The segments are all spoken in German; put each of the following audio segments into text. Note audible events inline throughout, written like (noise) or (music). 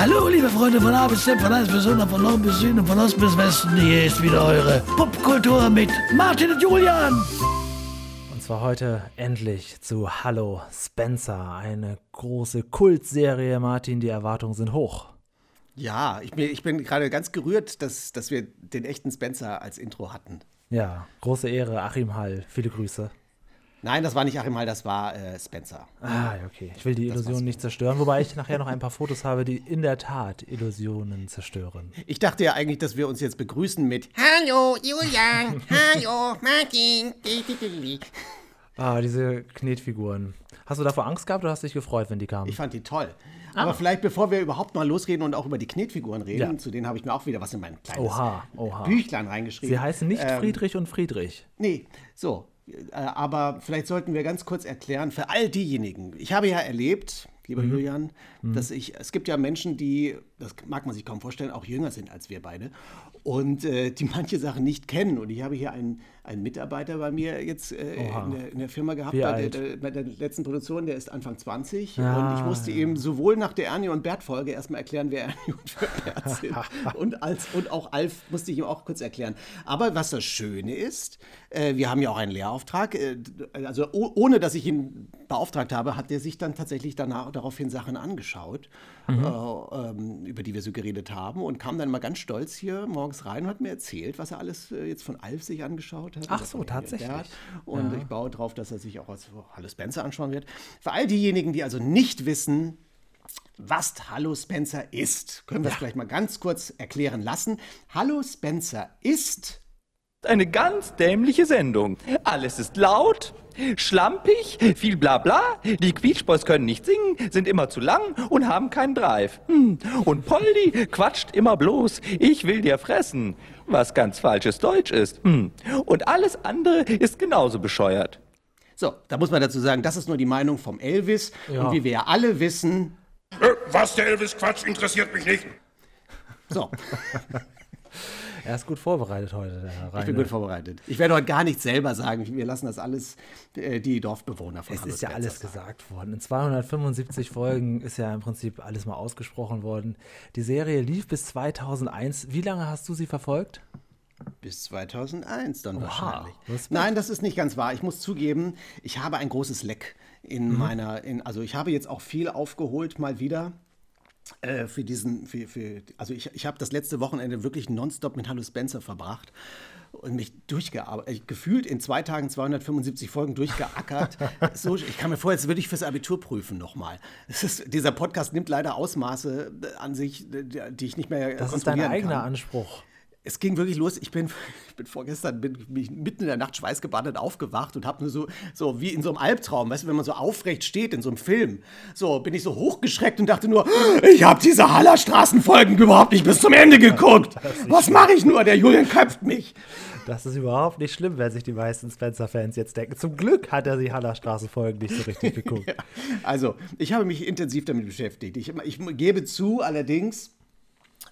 Hallo, liebe Freunde von A bis Z, von 1 bis 100, von Nord bis Süden und von Ost bis Westen. Hier ist wieder eure Popkultur mit Martin und Julian. Und zwar heute endlich zu Hallo Spencer, eine große Kultserie. Martin, die Erwartungen sind hoch. Ja, ich bin, ich bin gerade ganz gerührt, dass, dass wir den echten Spencer als Intro hatten. Ja, große Ehre, Achim Hall. Viele Grüße. Nein, das war nicht Achim Hall, das war äh, Spencer. Ah, okay. Ich will die Illusion nicht zerstören, wobei ich (laughs) nachher noch ein paar Fotos habe, die in der Tat Illusionen zerstören. Ich dachte ja eigentlich, dass wir uns jetzt begrüßen mit Hallo Julian, hallo Martin. Ah, diese Knetfiguren. Hast du davor Angst gehabt oder hast du dich gefreut, wenn die kamen? Ich fand die toll. Aber vielleicht, bevor wir überhaupt mal losreden und auch über die Knetfiguren reden, Ja. zu denen habe ich mir auch wieder was in mein kleines Oha, oha. Büchlein reingeschrieben. Sie heißen nicht Ähm, Friedrich und Friedrich. Nee, so. Äh, aber vielleicht sollten wir ganz kurz erklären, für all diejenigen, ich habe ja erlebt, lieber Mhm. Julian, dass ich, es gibt ja Menschen, die, das mag man sich kaum vorstellen, auch jünger sind als wir beide und äh, die manche Sachen nicht kennen. Und ich habe hier einen, einen Mitarbeiter bei mir jetzt äh, in, der, in der Firma gehabt, bei der, bei der letzten Produktion, der ist Anfang 20 und Ah, ich musste ihm sowohl nach der Ernie und Bert Folge erstmal erklären, wer Ernie und Bert sind. (laughs) und, als, und auch Alf musste ich ihm auch kurz erklären. Aber was das Schöne ist, äh, wir haben ja auch einen Lehrauftrag, äh, also oh, ohne dass ich ihn beauftragt habe, hat er sich dann tatsächlich danach daraufhin Sachen angeschaut, Mhm. äh, ähm, über die wir so geredet haben und kam dann mal ganz stolz hier morgens rein und hat mir erzählt, was er alles äh, jetzt von Alf sich angeschaut hat. Ach so, und tatsächlich. Und ich baue darauf, dass er sich auch als Hallo Spencer anschauen wird. Für all diejenigen, die also nicht wissen, was Hallo Spencer ist, können wir es vielleicht mal ganz kurz erklären lassen. Hallo Spencer ist Eine ganz dämliche Sendung. Alles ist laut, schlampig, viel Blabla. Die Quietschboys können nicht singen, sind immer zu lang und haben keinen Drive. Hm. Und Poldi quatscht immer bloß. Ich will dir fressen. Was ganz falsches Deutsch ist. Hm. Und alles andere ist genauso bescheuert. So, da muss man dazu sagen, das ist nur die Meinung vom Elvis. Ja. Und wie wir ja alle wissen, Äh, Was der Elvis quatscht, interessiert mich nicht. so, (laughs) Er ist gut vorbereitet heute, Herr ich bin gut vorbereitet. Ich werde heute gar nichts selber sagen. Wir lassen das alles äh, die Dorfbewohner von Es ist ja alles sagen. gesagt worden. In 275 Folgen ist ja im Prinzip alles mal ausgesprochen worden. Die Serie lief bis 2001. Wie lange hast du sie verfolgt? Bis 2001 dann wahrscheinlich. Respekt. Nein, das ist nicht ganz wahr. Ich muss zugeben, ich habe ein großes Leck in meiner, in, also ich habe jetzt auch viel aufgeholt mal wieder. Äh, für diesen, für, für, also ich, ich habe das letzte Wochenende wirklich nonstop mit Hallo Spencer verbracht und mich durchgearbeitet, gefühlt in zwei Tagen 275 Folgen durchgeackert. (laughs) so, ich kann mir vorher, jetzt würde ich fürs Abitur prüfen nochmal. Dieser Podcast nimmt leider Ausmaße äh, an sich, äh, die ich nicht mehr Das ist dein eigener Anspruch. Es ging wirklich los. Ich bin, (laughs) ich bin vorgestern bin, bin mitten in der Nacht schweißgebadet aufgewacht und habe nur so, so wie in so einem Albtraum, weißt du, wenn man so aufrecht steht in so einem Film, so bin ich so hochgeschreckt und dachte nur, ich habe diese Hallerstraßenfolgen überhaupt nicht bis zum Ende geguckt. Was mache ich nur? Der Julian köpft mich. Das ist überhaupt nicht schlimm, wenn sich die meisten Spencer-Fans jetzt denken. Zum Glück hat er die Hallerstraße-Folgen nicht so richtig (laughs) geguckt. Also, ich habe mich intensiv damit beschäftigt. Ich, ich gebe zu, allerdings,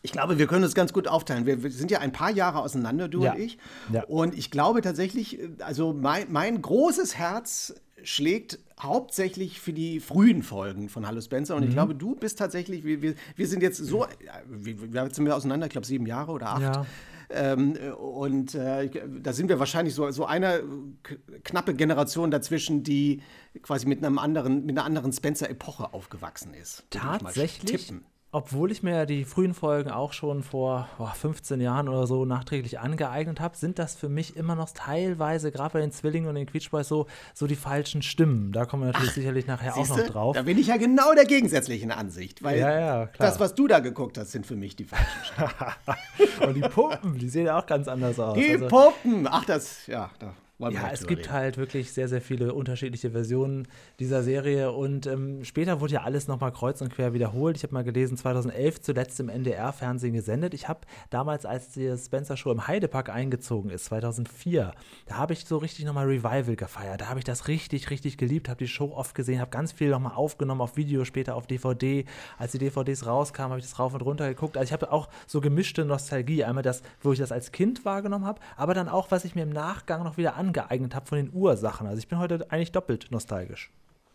ich glaube, wir können uns ganz gut aufteilen. Wir, wir sind ja ein paar Jahre auseinander, du Ja. und ich. Ja. Und ich glaube tatsächlich, also mein, mein großes Herz schlägt hauptsächlich für die frühen Folgen von Hallo Spencer. Mhm. Und ich glaube, du bist tatsächlich, wir, wir, wir sind jetzt so, wie, wie weit sind wir auseinander? Ich glaube, sieben Jahre oder acht. Ja. Ähm, und äh, da sind wir wahrscheinlich so, so eine knappe Generation dazwischen, die quasi mit einem anderen, mit einer anderen Spencer-Epoche aufgewachsen ist. Tatsächlich, tippen. Obwohl ich mir die frühen Folgen auch schon vor boah, 15 Jahren oder so nachträglich angeeignet habe, sind das für mich immer noch teilweise, gerade bei den Zwillingen und den Quietsch Boys, so, so die falschen Stimmen. Da kommen wir natürlich sicherlich nachher auch noch drauf. Da bin ich ja genau der gegensätzlichen Ansicht, weil Ja, ja, klar. das, was du da geguckt hast, sind für mich die falschen Stimmen. (laughs) Und die Puppen, die sehen ja auch ganz anders aus. Die Also- Puppen! Ach, das, ja, da wollen Ja, es gibt reden. halt wirklich sehr, sehr viele unterschiedliche Versionen dieser Serie und ähm, später wurde ja alles nochmal kreuz und quer wiederholt. Ich habe mal gelesen, 2011 zuletzt im NDR-Fernsehen gesendet. Ich habe damals, als die Spencer-Show im Heidepark eingezogen ist, 2004, da habe ich so richtig nochmal Revival gefeiert. Da habe ich das richtig, richtig geliebt, habe die Show oft gesehen, habe ganz viel nochmal aufgenommen auf Video, später auf DVD. Als die DVDs rauskamen, habe ich das rauf und runter geguckt. Also ich habe auch so gemischte Nostalgie. Einmal das, wo ich das als Kind wahrgenommen habe, aber dann auch, was ich mir im Nachgang noch wieder angeeignet habe von den Ursachen. Also ich bin heute eigentlich doppelt nostalgisch.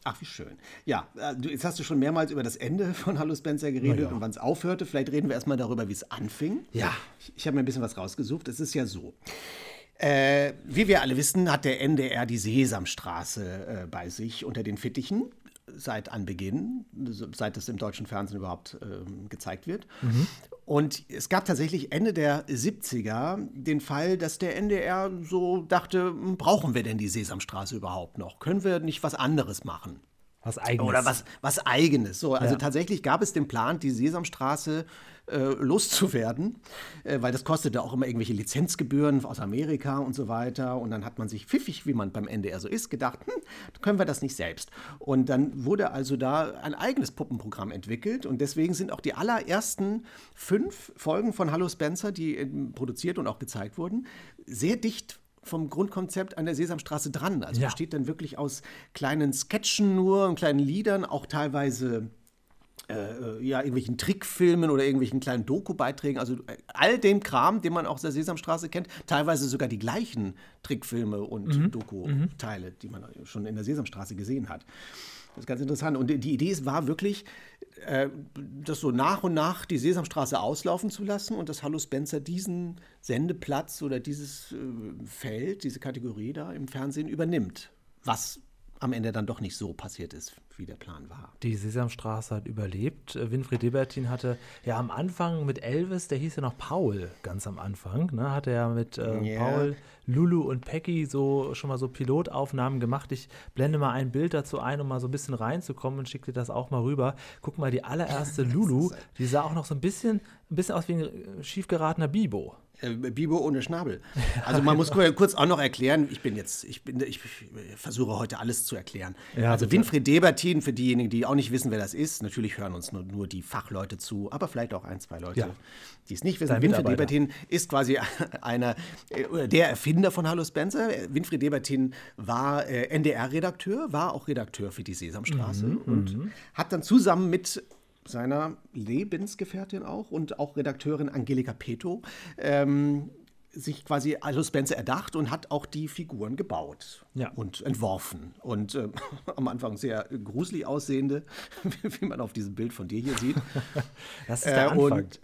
Ach, wie schön. Ja, äh, du, jetzt hast du schon mehrmals über das Ende von Hallo Spencer geredet ja. und wann es aufhörte. Vielleicht reden wir erstmal darüber, wie es anfing. Ja. Ich, ich habe mir ein bisschen was rausgesucht. Es ist ja so. Äh, wie wir alle wissen, hat der NDR die Sesamstraße äh, bei sich unter den Fittichen seit Anbeginn, seit es im deutschen Fernsehen überhaupt ähm, gezeigt wird. Und es gab tatsächlich Ende der 70er den Fall, dass der NDR so dachte, hm, brauchen wir denn die Sesamstraße überhaupt noch? Können wir nicht was anderes machen? Was eigenes. Oder was, was Eigenes. So, also Ja. tatsächlich gab es den Plan, die Sesamstraße äh, loszuwerden, äh, weil das kostete auch immer irgendwelche Lizenzgebühren aus Amerika und so weiter. Und dann hat man sich pfiffig, wie man beim NDR so ist, gedacht, hm, können wir das nicht selbst. Und dann wurde also da ein eigenes Puppenprogramm entwickelt. Und deswegen sind auch die allerersten fünf Folgen von Hallo Spencer, die äh, produziert und auch gezeigt wurden, sehr dicht vom Grundkonzept an der Sesamstraße dran. Also Ja. besteht dann wirklich aus kleinen Sketchen nur und kleinen Liedern, auch teilweise äh, ja, irgendwelchen Trickfilmen oder irgendwelchen kleinen Doku-Beiträgen, also äh, all dem Kram, den man auch aus der Sesamstraße kennt, teilweise sogar die gleichen Trickfilme und Mhm. Doku-Teile, die man schon in der Sesamstraße gesehen hat. Das ist ganz interessant. Und die Idee war wirklich, äh, das so nach und nach die Sesamstraße auslaufen zu lassen und dass Hallo Spencer diesen Sendeplatz oder dieses äh, Feld, diese Kategorie da im Fernsehen übernimmt. Was am Ende dann doch nicht so passiert ist, wie der Plan war. Die Sesamstraße hat überlebt. Winfried Debertin hatte ja am Anfang mit Elvis, der hieß ja noch Paul ganz am Anfang, ne, hatte er mit äh, Ja. Paul, Lulu und Peggy so schon mal so Pilotaufnahmen gemacht. Ich blende mal ein Bild dazu ein, um mal so ein bisschen reinzukommen und schicke dir das auch mal rüber. Guck mal, die allererste (laughs) Lulu, die sah auch noch so ein bisschen, ein bisschen aus wie ein äh, schief geratener Bibo. Äh, Bibo ohne Schnabel. (laughs) Also man muss kurz auch noch erklären, ich bin jetzt, ich bin, ich versuche heute alles zu erklären. Ja, also bitte. Winfried Debertin, für diejenigen, die auch nicht wissen, wer das ist, natürlich hören uns nur, nur die Fachleute zu, aber vielleicht auch ein, zwei Leute, Ja. die es nicht wissen. Dein Winfried. Debertin ist quasi (laughs) einer, äh, der Erfinder von Hallo Spencer. Winfried Debertin war äh, NDR-Redakteur, war auch Redakteur für die Sesamstraße Mhm, und hat dann zusammen mit seiner Lebensgefährtin auch und auch Redakteurin Angelika Peto ähm, sich quasi Hallo Spencer erdacht und hat auch die Figuren gebaut Ja. und entworfen. Und ähm, (laughs) am Anfang sehr gruselig aussehende, (laughs) wie man auf diesem Bild von dir hier sieht. (laughs) Das ist der Äh, Anfang. und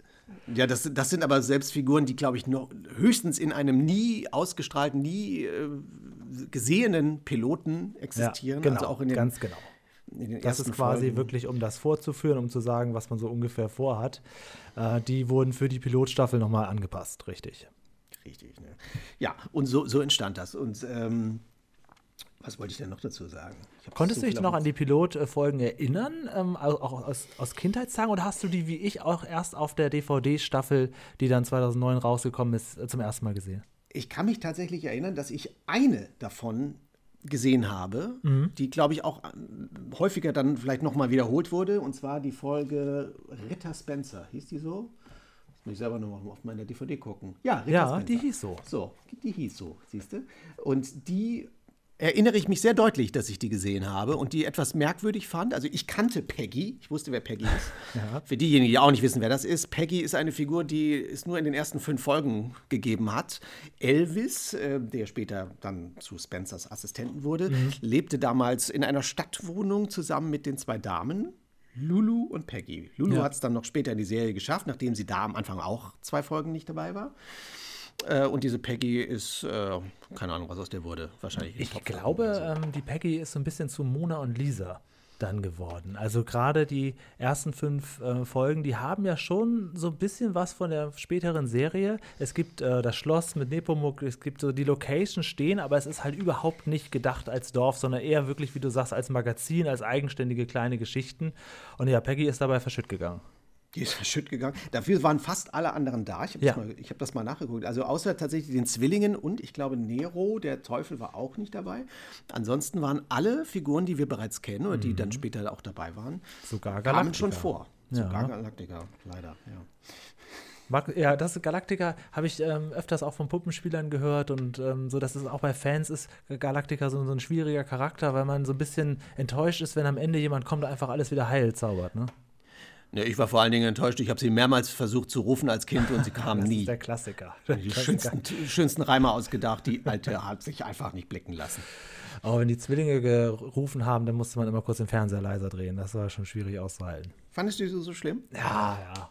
ja, das, das sind aber selbst Figuren, die, glaube ich, noch höchstens in einem nie ausgestrahlten, nie äh, gesehenen Piloten existieren. genau, also auch in den, ganz genau. In den Das ersten ist quasi Folgen. wirklich, um das vorzuführen, um zu sagen, was man so ungefähr vorhat. Äh, die wurden für die Pilotstaffel nochmal angepasst, richtig. Richtig, ne? Ja, und so, so entstand das. Und ähm, was wollte ich denn noch dazu sagen? Konntest so du dich noch an die Pilotfolgen erinnern, ähm, au- auch aus, aus Kindheitstagen, oder hast du die wie ich auch erst auf der DVD-Staffel, die dann 2009 rausgekommen ist, zum ersten Mal gesehen? Ich kann mich tatsächlich erinnern, dass ich eine davon gesehen habe, Mhm. die, glaube ich, auch ähm, häufiger dann vielleicht nochmal wiederholt wurde. Und zwar die Folge Ritter Spencer. Hieß die so? Jetzt muss ich selber nochmal auf meiner DVD gucken. Ja, Ritter Ja, Spencer. die hieß so. So, die hieß so, siehst du? Und die erinnere ich mich sehr deutlich, dass ich die gesehen habe und die etwas merkwürdig fand. Also ich kannte Peggy, ich wusste, wer Peggy ist. (laughs) Für diejenigen, die auch nicht wissen, wer das ist, Peggy ist eine Figur, die es nur in den ersten fünf Folgen gegeben hat. Elvis, äh, der später dann zu Spencers Assistenten wurde, lebte damals in einer Stadtwohnung zusammen mit den zwei Damen. Lulu und Peggy. Lulu Ja. hat es dann noch später in die Serie geschafft, nachdem sie da am Anfang auch zwei Folgen nicht dabei war. Äh, und diese Peggy ist, äh, keine Ahnung, was aus der wurde. Wahrscheinlich. Ich glaube, so. ähm, die Peggy ist so ein bisschen zu Mona und Lisa dann geworden. Also gerade die ersten fünf äh, Folgen, die haben ja schon so ein bisschen was von der späteren Serie. Es gibt äh, das Schloss mit Nepomuk, es gibt so die Location stehen, aber es ist halt überhaupt nicht gedacht als Dorf, sondern eher wirklich, wie du sagst, als Magazin, als eigenständige kleine Geschichten. Und ja, Peggy ist dabei verschütt gegangen. Die ist verschütt gegangen. Dafür waren fast alle anderen da. Ich habe Ja. das, hab das mal nachgeguckt. Also außer tatsächlich den Zwillingen und ich glaube Nero, der Teufel, war auch nicht dabei. Ansonsten waren alle Figuren, die wir bereits kennen oder die dann später auch dabei waren, Sogar kamen Galactica. schon vor. Ja. Sogar Galactica, leider. Ja. Mag, ja, das Galactica habe ich ähm, öfters auch von Puppenspielern gehört und ähm, so, dass es auch bei Fans ist, Galactica so, so ein schwieriger Charakter, weil man so ein bisschen enttäuscht ist, wenn am Ende jemand kommt und einfach alles wieder heil zaubert, ne? Ja, ich war vor allen Dingen enttäuscht. Ich habe sie mehrmals versucht zu rufen als Kind und sie kam (laughs) Das nie. ist der Klassiker. Die schönsten, schönsten Reime ausgedacht. Die alte hat sich einfach nicht blicken lassen. Aber wenn die Zwillinge gerufen haben, dann musste man immer kurz den Fernseher leiser drehen. Das war schon schwierig auszuhalten. Fandest du die so, schlimm? Ja, ja.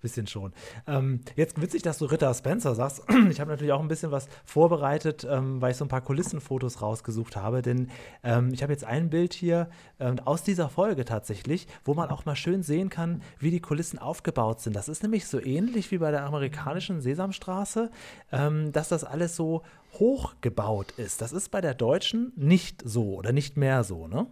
Bisschen schon. Ähm, jetzt witzig, dass du Ritter Spencer sagst. (clears throat) Ich habe natürlich auch ein bisschen was vorbereitet, ähm, weil ich so ein paar Kulissenfotos rausgesucht habe. Denn ähm, ich habe jetzt ein Bild hier ähm, aus dieser Folge tatsächlich, wo man auch mal schön sehen kann, wie die Kulissen aufgebaut sind. Das ist nämlich so ähnlich wie bei der amerikanischen Sesamstraße, ähm, dass das alles so hochgebaut ist. Das ist bei der deutschen nicht so oder nicht mehr so, ne?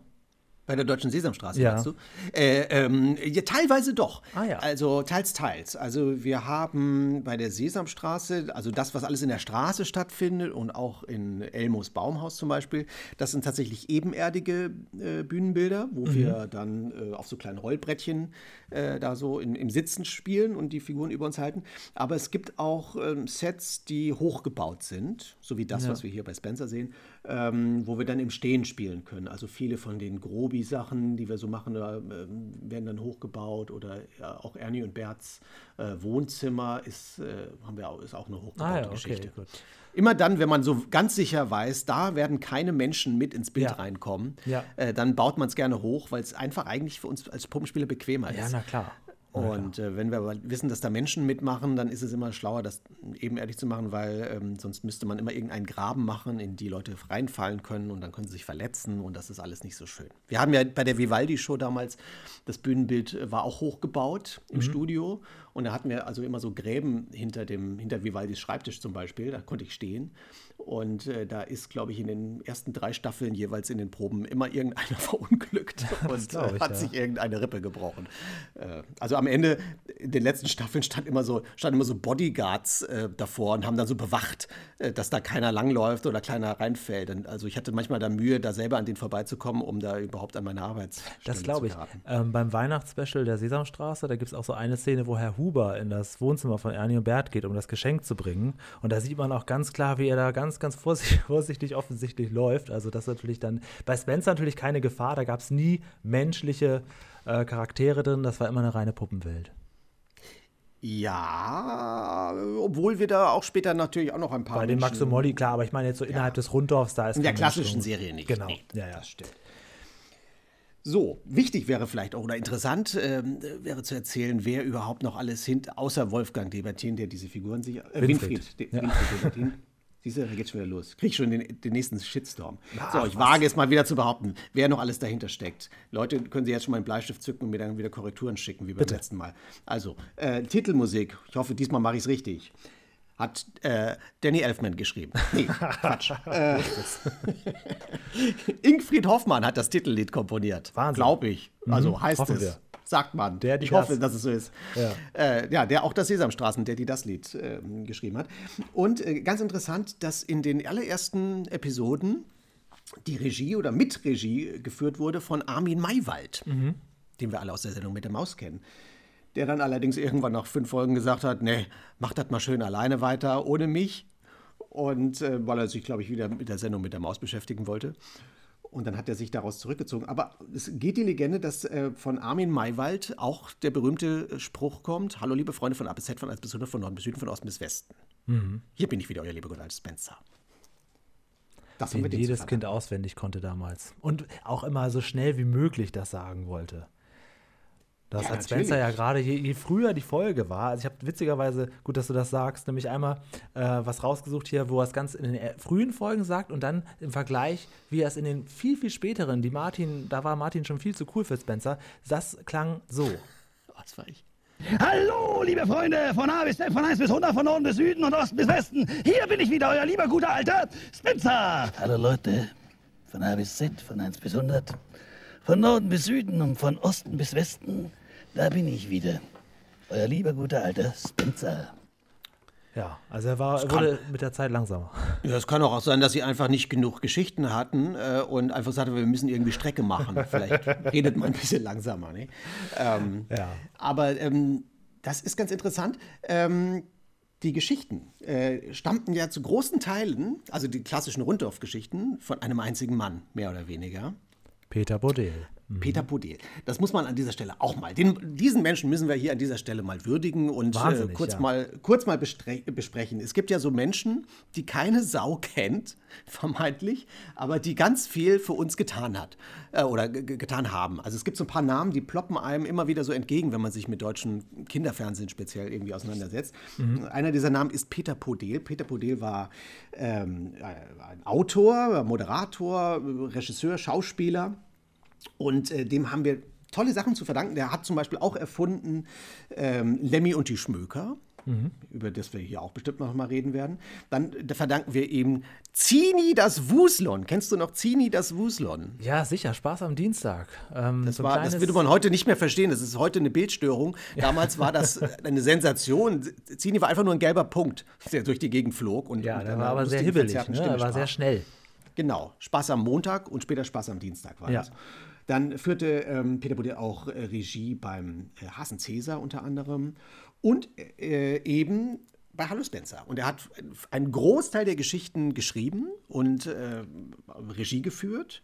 Bei der Deutschen Sesamstraße, Ja. meinst du? Äh, ähm, ja, teilweise doch. Ah, ja. Also teils, teils. Also wir haben bei der Sesamstraße, also das, was alles in der Straße stattfindet und auch in Elmos Baumhaus zum Beispiel, das sind tatsächlich ebenerdige äh, Bühnenbilder, wo Mhm. wir dann äh, auf so kleinen Rollbrettchen äh, da so in, im Sitzen spielen und die Figuren über uns halten. Aber es gibt auch ähm, Sets, die hochgebaut sind, so wie das, was wir hier bei Spencer sehen, ähm, wo wir dann im Stehen spielen können. Also viele von den Grobi-Sachen, die wir so machen, ähm, werden dann hochgebaut oder ja, auch Ernie und Berts äh, Wohnzimmer ist, äh, haben wir auch, ist auch eine hochgebaute Ah ja, okay, Geschichte. gut. Immer dann, wenn man so ganz sicher weiß, da werden keine Menschen mit ins Bild Ja. reinkommen, Ja. äh, dann baut man es gerne hoch, weil es einfach eigentlich für uns als Puppenspieler bequemer Ja, ist. na klar. Und äh, wenn wir aber wissen, dass da Menschen mitmachen, dann ist es immer schlauer, das ebenerdig zu machen, weil ähm, sonst müsste man immer irgendeinen Graben machen, in die Leute reinfallen können und dann können sie sich verletzen und das ist alles nicht so schön. Wir haben ja bei der Vivaldi-Show damals, das Bühnenbild äh, war auch hochgebaut im Studio und da hatten wir also immer so Gräben hinter dem, hinter Vivaldis Schreibtisch zum Beispiel, da konnte ich stehen. Und äh, da ist, glaube ich, in den ersten drei Staffeln jeweils in den Proben immer irgendeiner (laughs) verunglückt und äh, ich, hat ja. sich irgendeine Rippe gebrochen. Äh, also am Ende, in den letzten Staffeln stand immer so, standen immer so Bodyguards äh, davor und haben dann so bewacht, äh, dass da keiner langläuft oder keiner reinfällt. Und also ich hatte manchmal da Mühe, da selber an den vorbeizukommen, um da überhaupt an meine Arbeitsstelle Das glaube ich. zu. Ähm, beim Weihnachtsspecial der Sesamstraße, da gibt es auch so eine Szene, wo Herr Huber in das Wohnzimmer von Ernie und Bert geht, um das Geschenk zu bringen. Und da sieht man auch ganz klar, wie er da ganz, ganz vorsichtig, (laughs) vorsichtig offensichtlich läuft. Also das ist natürlich dann bei Spencer natürlich keine Gefahr. Da gab es nie menschliche äh, Charaktere drin. Das war immer eine reine Puppenwelt. Ja, obwohl wir da auch später natürlich auch noch ein paar Bei den Max und Menschen- Molly, klar, aber ich meine jetzt so innerhalb des Runddorfs, da ist In der klassischen Mensch drin. Serie nicht. Genau. Nee, ja, ja. Das stimmt. So, wichtig wäre vielleicht auch oder interessant ähm, wäre zu erzählen, wer überhaupt noch alles hint, außer Wolfgang Debertin, der diese Figuren sich. Äh, Winfried. Winfried, De, Ja. Winfried Debertin. (laughs) Siehst du, da geht's schon wieder los. Krieg schon den, den nächsten Shitstorm. so, ich wage es mal wieder zu behaupten, wer noch alles dahinter steckt. Leute, können Sie jetzt schon mal einen Bleistift zücken und mir dann wieder Korrekturen schicken, wie beim letzten Mal. Also, äh, Titelmusik, ich hoffe, diesmal mache ich es richtig. Hat äh, Danny Elfman geschrieben. Nee, (laughs) Quatsch. äh, (laughs) Ingfried Hoffmann hat das Titellied komponiert. Wahnsinn. Glaube ich. Also heißt hoffen es. wir. Sagt man. Der, die ich hoffe, das. dass es so ist. Ja. Äh, ja, der auch das Sesamstraßen, der die das Lied äh, geschrieben hat. Und äh, ganz interessant, dass in den allerersten Episoden die Regie oder Mitregie geführt wurde von Armin Maywald, Mhm. den wir alle aus der Sendung mit der Maus kennen. Der dann allerdings irgendwann nach fünf Folgen gesagt hat, nee, mach das mal schön alleine weiter, ohne mich. Und äh, weil er sich, glaube ich, wieder mit der Sendung mit der Maus beschäftigen wollte. Und dann hat er sich daraus zurückgezogen. Aber es geht die Legende, dass äh, von Armin Maywald auch der berühmte Spruch kommt: Hallo, liebe Freunde von A bis Z, von 1 bis 100, von Norden bis Süden, von Osten bis Westen. Hier bin ich wieder, euer lieber Gott als Spencer. Das Den jedes. Kind auswendig konnte damals. Und auch immer so schnell wie möglich das sagen wollte. Das Ja, hat Spencer ja natürlich. gerade, je, je früher die Folge war, also ich habe witzigerweise, gut, dass du das sagst, nämlich einmal äh, was rausgesucht hier, wo er es ganz in den äh, frühen Folgen sagt und dann im Vergleich, wie er es in den viel, viel späteren, die Martin, da war Martin schon viel zu cool für Spencer, das klang so. (laughs) Was war ich? Hallo, liebe Freunde, von A bis Z, von 1 bis 100, von Norden bis Süden und Osten bis Westen. Hier bin ich wieder, euer lieber guter alter Spencer. Hallo Leute, von A bis Z, von 1 bis 100, von Norden bis Süden und von Osten bis Westen, da bin ich wieder. Euer lieber guter alter Spencer. Ja, also er war, wurde mit der Zeit langsamer. Ja, es kann auch sein, dass sie einfach nicht genug Geschichten hatten äh, und einfach sagten, wir müssen irgendwie Strecke machen. Vielleicht (laughs) redet man ein bisschen langsamer. Ne? Ähm, Ja. Aber ähm, das ist ganz interessant. Ähm, die Geschichten äh, stammten ja zu großen Teilen, also die klassischen Runddorf-Geschichten, von einem einzigen Mann, mehr oder weniger. Peter Bodel. Peter Podel. Das muss man an dieser Stelle auch mal. Den, diesen Menschen müssen wir hier an dieser Stelle mal würdigen und äh, kurz, ja. mal, kurz mal besprechen. Es gibt ja so Menschen, die keine Sau kennt, (laughs) vermeintlich, aber die ganz viel für uns getan hat äh, oder ge- ge- getan haben. Also es gibt so ein paar Namen, die ploppen einem immer wieder so entgegen, wenn man sich mit deutschem Kinderfernsehen speziell irgendwie auseinandersetzt. Einer dieser Namen ist Peter Podel. Peter Podel war ähm, ein Autor, Moderator, Regisseur, Schauspieler. Und äh, dem haben wir tolle Sachen zu verdanken. Der hat zum Beispiel auch erfunden ähm, Lemmy und die Schmöker, über das wir hier auch bestimmt noch mal reden werden. Dann da verdanken wir ihm Zini das Wuslon. Kennst du noch Zini das Wuslon? Ja, sicher, Spaß am Dienstag. Ähm, Das, so war, das würde man heute nicht mehr verstehen. Das ist heute eine Bildstörung. Damals war das äh, eine Sensation. Zini war einfach nur ein gelber Punkt, der durch die Gegend flog. Und, Ja, und der war aber sehr hibbelig, ne? Stimme Er war sehr schnell. Genau, Spaß am Montag und später Spaß am Dienstag war Ja. das. Dann führte ähm, Peter Bodil auch äh, Regie beim äh, Hasen Cäsar unter anderem und äh, eben bei Hallo Spencer. Und er hat einen Großteil der Geschichten geschrieben und äh, Regie geführt.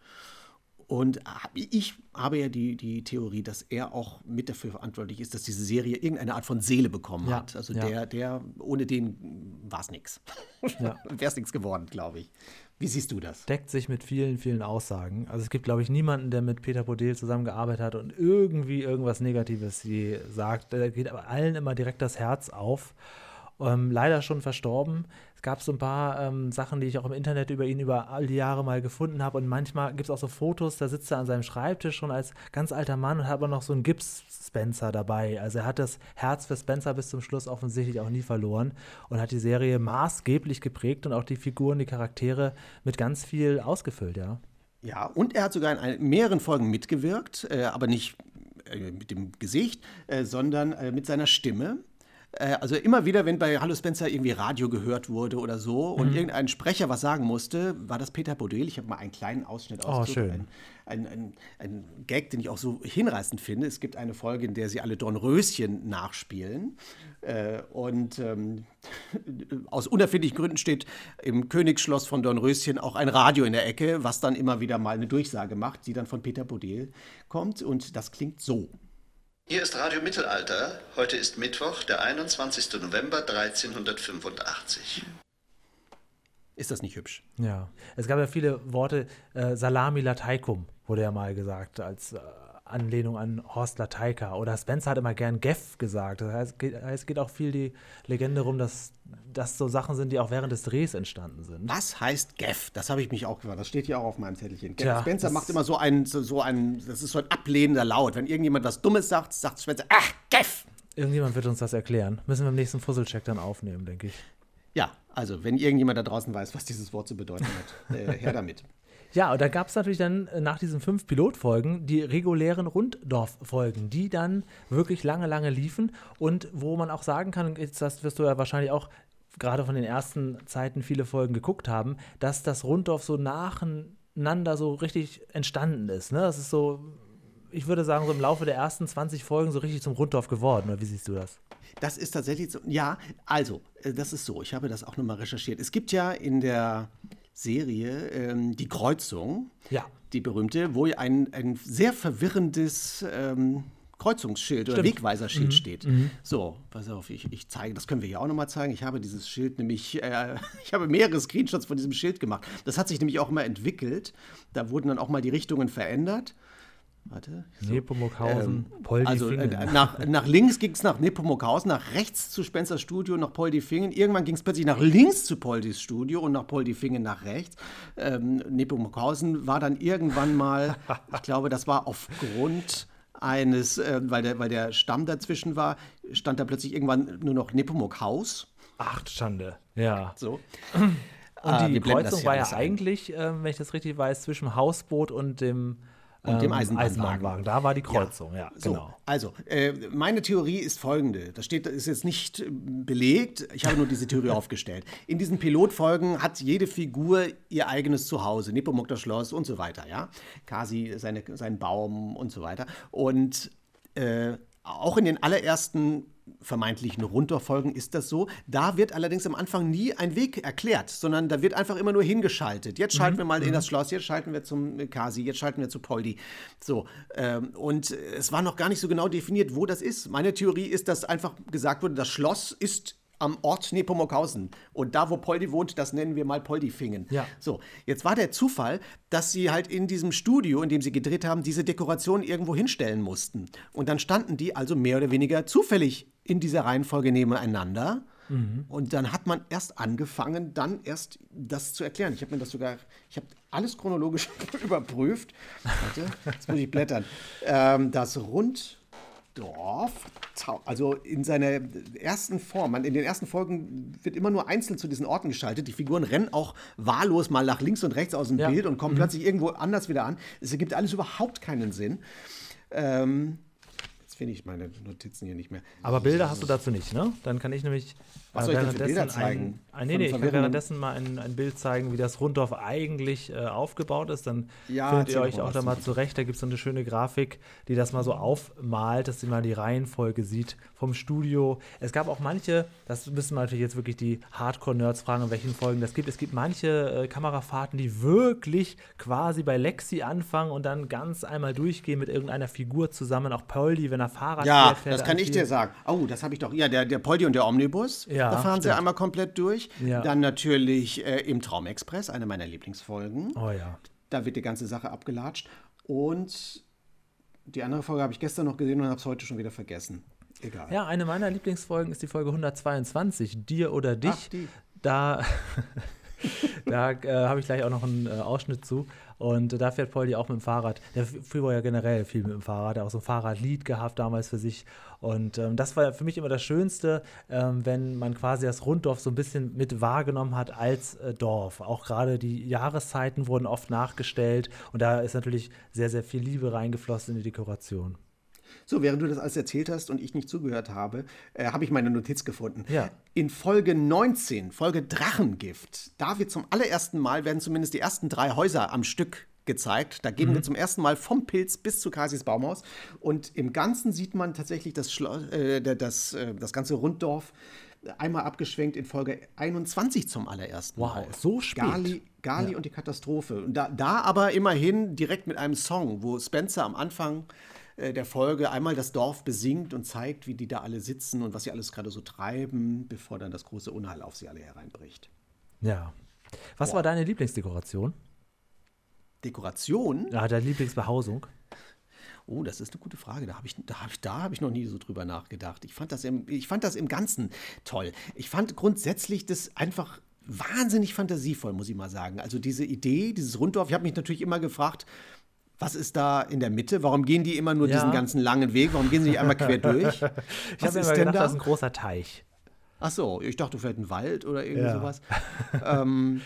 Und ich habe ja die, die Theorie, dass er auch mit dafür verantwortlich ist, dass diese Serie irgendeine Art von Seele bekommen Ja, hat. Also ja. der, der, ohne den war es nichts. Ja. (laughs) Wäre es nichts geworden, glaube ich. Wie siehst du das? deckt sich mit vielen, vielen Aussagen. Also es gibt, glaube ich, niemanden, der mit Peter Bodel zusammengearbeitet hat und irgendwie irgendwas Negatives je sagt. Da geht aber allen immer direkt das Herz auf. Ähm, leider schon verstorben. Es gab so ein paar ähm, Sachen, die ich auch im Internet über ihn über all die Jahre mal gefunden habe. Und manchmal gibt es auch so Fotos, da sitzt er an seinem Schreibtisch schon als ganz alter Mann und hat aber noch so einen Gips-Spencer dabei. Also er hat das Herz für Spencer bis zum Schluss offensichtlich auch nie verloren und hat die Serie maßgeblich geprägt und auch die Figuren, die Charaktere mit ganz viel ausgefüllt, ja. Ja, und er hat sogar in mehreren Folgen mitgewirkt, äh, aber nicht äh, mit dem Gesicht, äh, sondern äh, mit seiner Stimme. Äh, also immer wieder, wenn bei Hallo Spencer irgendwie Radio gehört wurde oder so und irgendein Sprecher was sagen musste, war das Peter Bodel. Ich habe mal einen kleinen Ausschnitt ausgesucht. schön. Ein, ein, ein, ein Gag, den ich auch so hinreißend finde. Es gibt eine Folge, in der sie alle Dornröschen nachspielen. Äh, und ähm, (laughs) aus unerfindlichen Gründen steht im Königsschloss von Dornröschen auch ein Radio in der Ecke, was dann immer wieder mal eine Durchsage macht, die dann von Peter Bodel kommt. Und das klingt so. Hier ist Radio Mittelalter. Heute ist Mittwoch, der 21. November 1385. Ist das nicht hübsch? Ja. Es gab ja viele Worte, äh, Salami Lateicum wurde ja mal gesagt, als äh, Anlehnung an Horst Lateika. Oder Spencer hat immer gern Geff gesagt. Das heißt, es geht auch viel die Legende rum, dass das so Sachen sind, die auch während des Drehs entstanden sind. Was heißt Geff? Das habe ich mich auch gefragt. Das steht hier auch auf meinem Zettelchen. Geff. Tja, Spencer macht immer so einen, so, so einen, das ist so ein ablehnender Laut. Wenn irgendjemand was Dummes sagt, sagt Spencer, ach, Geff! Irgendjemand wird uns das erklären. Müssen wir im nächsten Fusselcheck dann aufnehmen, denke ich. Ja, also wenn irgendjemand da draußen weiß, was dieses Wort zu bedeuten hat, äh, her damit. (laughs) Ja, und da gab es natürlich dann äh, nach diesen fünf Pilotfolgen die regulären Runddorf-Folgen, die dann wirklich lange, lange liefen und wo man auch sagen kann, jetzt das wirst du ja wahrscheinlich auch gerade von den ersten Zeiten viele Folgen geguckt haben, dass das Runddorf so nacheinander so richtig entstanden ist. Ne? Das ist so, ich würde sagen, so im Laufe der ersten 20 Folgen so richtig zum Runddorf geworden. Oder wie siehst du das? Das ist tatsächlich so. Ja, also, äh, das ist so. Ich habe das auch nochmal recherchiert. Es gibt ja in der Serie ähm, die Kreuzung, Ja. die berühmte, wo ein, ein sehr verwirrendes ähm, Kreuzungsschild oder Stimmt. Wegweiserschild steht. So, pass auf, ich, ich zeige, das können wir hier auch nochmal zeigen. Ich habe dieses Schild nämlich, äh, (laughs) ich habe mehrere Screenshots von diesem Schild gemacht. Das hat sich nämlich auch immer entwickelt. Da wurden dann auch mal die Richtungen verändert. Warte. so. Nepomukhausen, Ähm, Poldi also äh, Fingen. nach, nach links ging es nach Nepomukhausen, nach rechts zu Spencers Studio, nach Poldifingen. Irgendwann ging es plötzlich nach links zu Poldis Studio und nach Poldifingen nach rechts. Ähm, Nepomukhausen war dann irgendwann mal, (laughs) ich glaube, das war aufgrund eines, äh, weil, der, weil der Stamm dazwischen war, stand da plötzlich irgendwann nur noch Nepomukhaus. Ach, Schande. Ja. So. Und Ah, die das Kreuzung war ja eigentlich, ähm, wenn ich das richtig weiß, zwischen Hausboot und dem, Und dem ähm, Eisenbahnwagen. Da war die Kreuzung, ja, So, genau. also, äh, meine Theorie ist folgende. Das steht, ist jetzt nicht äh, belegt. Ich habe nur diese Theorie (laughs) aufgestellt. In diesen Pilotfolgen hat jede Figur ihr eigenes Zuhause. Nepomuk das Schloss und so weiter, ja. Kasi seine, seinen Baum und so weiter. Und äh, auch in den allerersten vermeintlichen Rundorfolgen ist das so. Da wird allerdings am Anfang nie ein Weg erklärt, sondern da wird einfach immer nur hingeschaltet. Jetzt schalten wir mal in das Schloss, jetzt schalten wir zum Kasi, jetzt schalten wir zu Poldi. So, ähm, und es war noch gar nicht so genau definiert, wo das ist. Meine Theorie ist, dass einfach gesagt wurde, das Schloss ist am Ort Nepomukhausen. Und da, wo Poldi wohnt, das nennen wir mal Poldifingen. Ja. So, jetzt war der Zufall, dass sie halt in diesem Studio, in dem sie gedreht haben, diese Dekoration irgendwo hinstellen mussten. Und dann standen die also mehr oder weniger zufällig in dieser Reihenfolge nebeneinander. Und dann hat man erst angefangen, dann erst das zu erklären. Ich habe mir das sogar, ich habe alles chronologisch (laughs) überprüft. Warte, jetzt muss ich blättern. Ähm, das Runddorf, Tau- also in seiner ersten Form, in den ersten Folgen wird immer nur einzeln zu diesen Orten geschaltet. Die Figuren rennen auch wahllos mal nach links und rechts aus dem Ja. Bild und kommen plötzlich irgendwo anders wieder an. Es ergibt alles überhaupt keinen Sinn. Ähm, jetzt finde ich meine Notizen hier nicht mehr. Aber Bilder hast du dazu nicht, ne? Dann kann ich nämlich Was soll ich denn für währenddessen Bilder zeigen? Ein, ein, nee, nee, ich verwirrenden- währenddessen mal ein, ein Bild zeigen, wie das Runddorf eigentlich äh, aufgebaut ist. Dann Ja, findet ihr euch auch da mal zu. zurecht. Da gibt es so eine schöne Grafik, die das mal so aufmalt, dass ihr mal die Reihenfolge sieht vom Studio. Es gab auch manche, das müssen wir natürlich jetzt wirklich die Hardcore-Nerds fragen, in welchen Folgen das gibt. Es gibt manche äh, Kamerafahrten, die wirklich quasi bei Lexi anfangen und dann ganz einmal durchgehen mit irgendeiner Figur zusammen. Auch Poldi, wenn er Fahrrad Ja, fährt, fährt das kann an ich dir sagen. Oh, das habe ich doch. Ja, der, der Poldi und der Omnibus. Ja, da fahren sie stimmt. einmal komplett durch. Ja. Dann natürlich äh, im Traumexpress, eine meiner Lieblingsfolgen. Oh ja. Da wird die ganze Sache abgelatscht. Und die andere Folge habe ich gestern noch gesehen und habe es heute schon wieder vergessen. Egal. Ja, eine meiner Lieblingsfolgen ist die Folge 122, Dir oder Dich. Ach. Da, (laughs) da äh, habe ich gleich auch noch einen äh, Ausschnitt zu. Und da fährt Poldi auch mit dem Fahrrad. Der Phil war ja generell viel mit dem Fahrrad. Der hat auch so ein Fahrradlied gehabt damals für sich. Und ähm, das war für mich immer das Schönste, ähm, wenn man quasi das Runddorf so ein bisschen mit wahrgenommen hat als äh, Dorf. Auch gerade die Jahreszeiten wurden oft nachgestellt. Und da ist natürlich sehr, sehr viel Liebe reingeflossen in die Dekoration. So, während du das alles erzählt hast und ich nicht zugehört habe, äh, habe ich meine Notiz gefunden. Ja. In Folge 19, Folge Drachengift, da wird zum allerersten Mal, werden zumindest die ersten drei Häuser am Stück gezeigt. Da gehen wir zum ersten Mal vom Pilz bis zu Kasis Baumhaus. Und im Ganzen sieht man tatsächlich das, Schloss, äh, das, äh, das ganze Runddorf einmal abgeschwenkt in Folge 21 zum allerersten Wow, Mal. so spät. Gali, Gali und die Katastrophe. Und da, da aber immerhin direkt mit einem Song, wo Spencer am Anfang der Folge einmal das Dorf besingt und zeigt, wie die da alle sitzen und was sie alles gerade so treiben, bevor dann das große Unheil auf sie alle hereinbricht. Ja. Was war deine Lieblingsdekoration? Dekoration? Ja, deine Lieblingsbehausung? Oh, das ist eine gute Frage. Da habe ich, da hab ich, da hab ich noch nie so drüber nachgedacht. Ich fand, das im, ich fand das im Ganzen toll. Ich fand grundsätzlich das einfach wahnsinnig fantasievoll, muss ich mal sagen. Also diese Idee, dieses Runddorf, ich habe mich natürlich immer gefragt, was ist da in der Mitte? Warum gehen die immer nur Ja. diesen ganzen langen Weg? Warum gehen sie nicht einmal (laughs) quer durch? Ich habe immer gedacht, da? das ist ein großer Teich. Ach so, ich dachte vielleicht ein Wald oder irgendwie Ja. sowas. (laughs) ähm,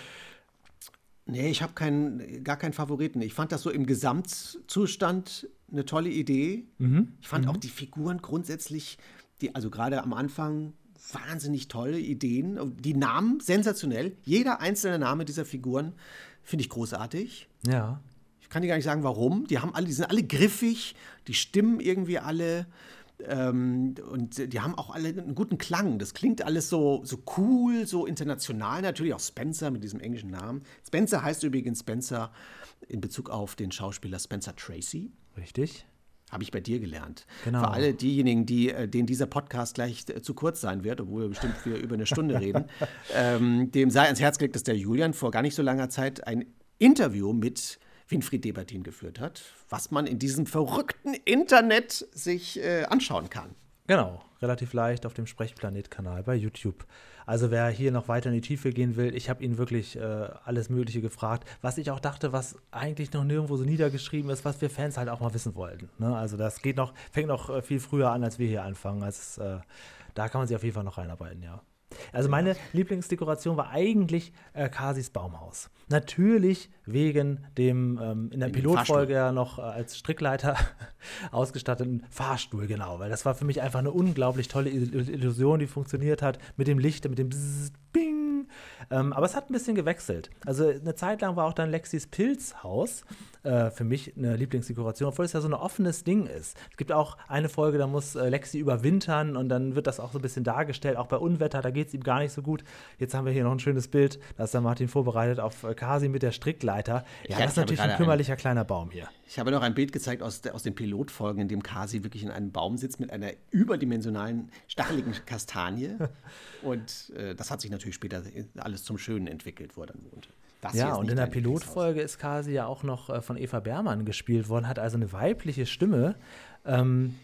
nee, ich habe keinen, gar keinen Favoriten. Ich fand das so im Gesamtzustand eine tolle Idee. Mhm. Ich fand auch die Figuren grundsätzlich, die, also gerade am Anfang, wahnsinnig tolle Ideen. Die Namen sensationell. Jeder einzelne Name dieser Figuren finde ich großartig. Ja. Ich kann dir gar nicht sagen, warum. Die haben alle, die sind alle griffig, die stimmen irgendwie alle. Ähm, und die haben auch alle einen guten Klang. Das klingt alles so, so cool, so international. Natürlich auch Spencer mit diesem englischen Namen. Spencer heißt übrigens Spencer in Bezug auf den Schauspieler Spencer Tracy. Richtig. Habe ich bei dir gelernt. Genau. Für alle diejenigen, die, äh, denen dieser Podcast gleich äh, zu kurz sein wird, obwohl wir bestimmt wir über eine Stunde reden, (laughs) ähm, dem sei ans Herz gelegt, dass der Julian vor gar nicht so langer Zeit ein Interview mit Winfried Debertin geführt hat, was man in diesem verrückten Internet sich äh, anschauen kann. Genau, relativ leicht auf dem Sprechplanet-Kanal bei YouTube. Also wer hier noch weiter in die Tiefe gehen will, ich habe ihn wirklich äh, alles Mögliche gefragt, was ich auch dachte, was eigentlich noch nirgendwo so niedergeschrieben ist, was wir Fans halt auch mal wissen wollten. Ne? Also das geht noch, fängt noch äh, viel früher an, als wir hier anfangen. Also, äh, da kann man sich auf jeden Fall noch reinarbeiten, ja. Also meine Lieblingsdekoration war eigentlich äh, Kasis Baumhaus. Natürlich wegen dem ähm, in der Wegen Pilotfolge ja noch äh, als Strickleiter (laughs) ausgestatteten Fahrstuhl, genau. Weil das war für mich einfach eine unglaublich tolle Il- Illusion, die funktioniert hat mit dem Licht, mit dem Bzzz, Bing. Ähm, aber es hat ein bisschen gewechselt. Also eine Zeit lang war auch dann Lexis Pilzhaus äh, für mich eine Lieblingsdekoration, obwohl es ja so ein offenes Ding ist. Es gibt auch eine Folge, da muss äh, Lexi überwintern und dann wird das auch so ein bisschen dargestellt, auch bei Unwetter, da geht es ihm gar nicht so gut. Jetzt haben wir hier noch ein schönes Bild, da ist der Martin vorbereitet auf äh, Kasi mit der Strickleiter. Ja, Ja, das ist natürlich ein kümmerlicher kleiner Baum hier. Ich habe noch ein Bild gezeigt aus, aus den Pilotfolgen, in dem Kasi wirklich in einem Baum sitzt mit einer überdimensionalen, stacheligen Kastanie. (laughs) Und äh, das hat sich natürlich später alles zum Schönen entwickelt, wo er dann wohnte. Das Ja, und in der. Pilotfolge ist Kasi ja auch noch äh, von Eva Bermann gespielt worden, hat also eine weibliche Stimme. Ähm,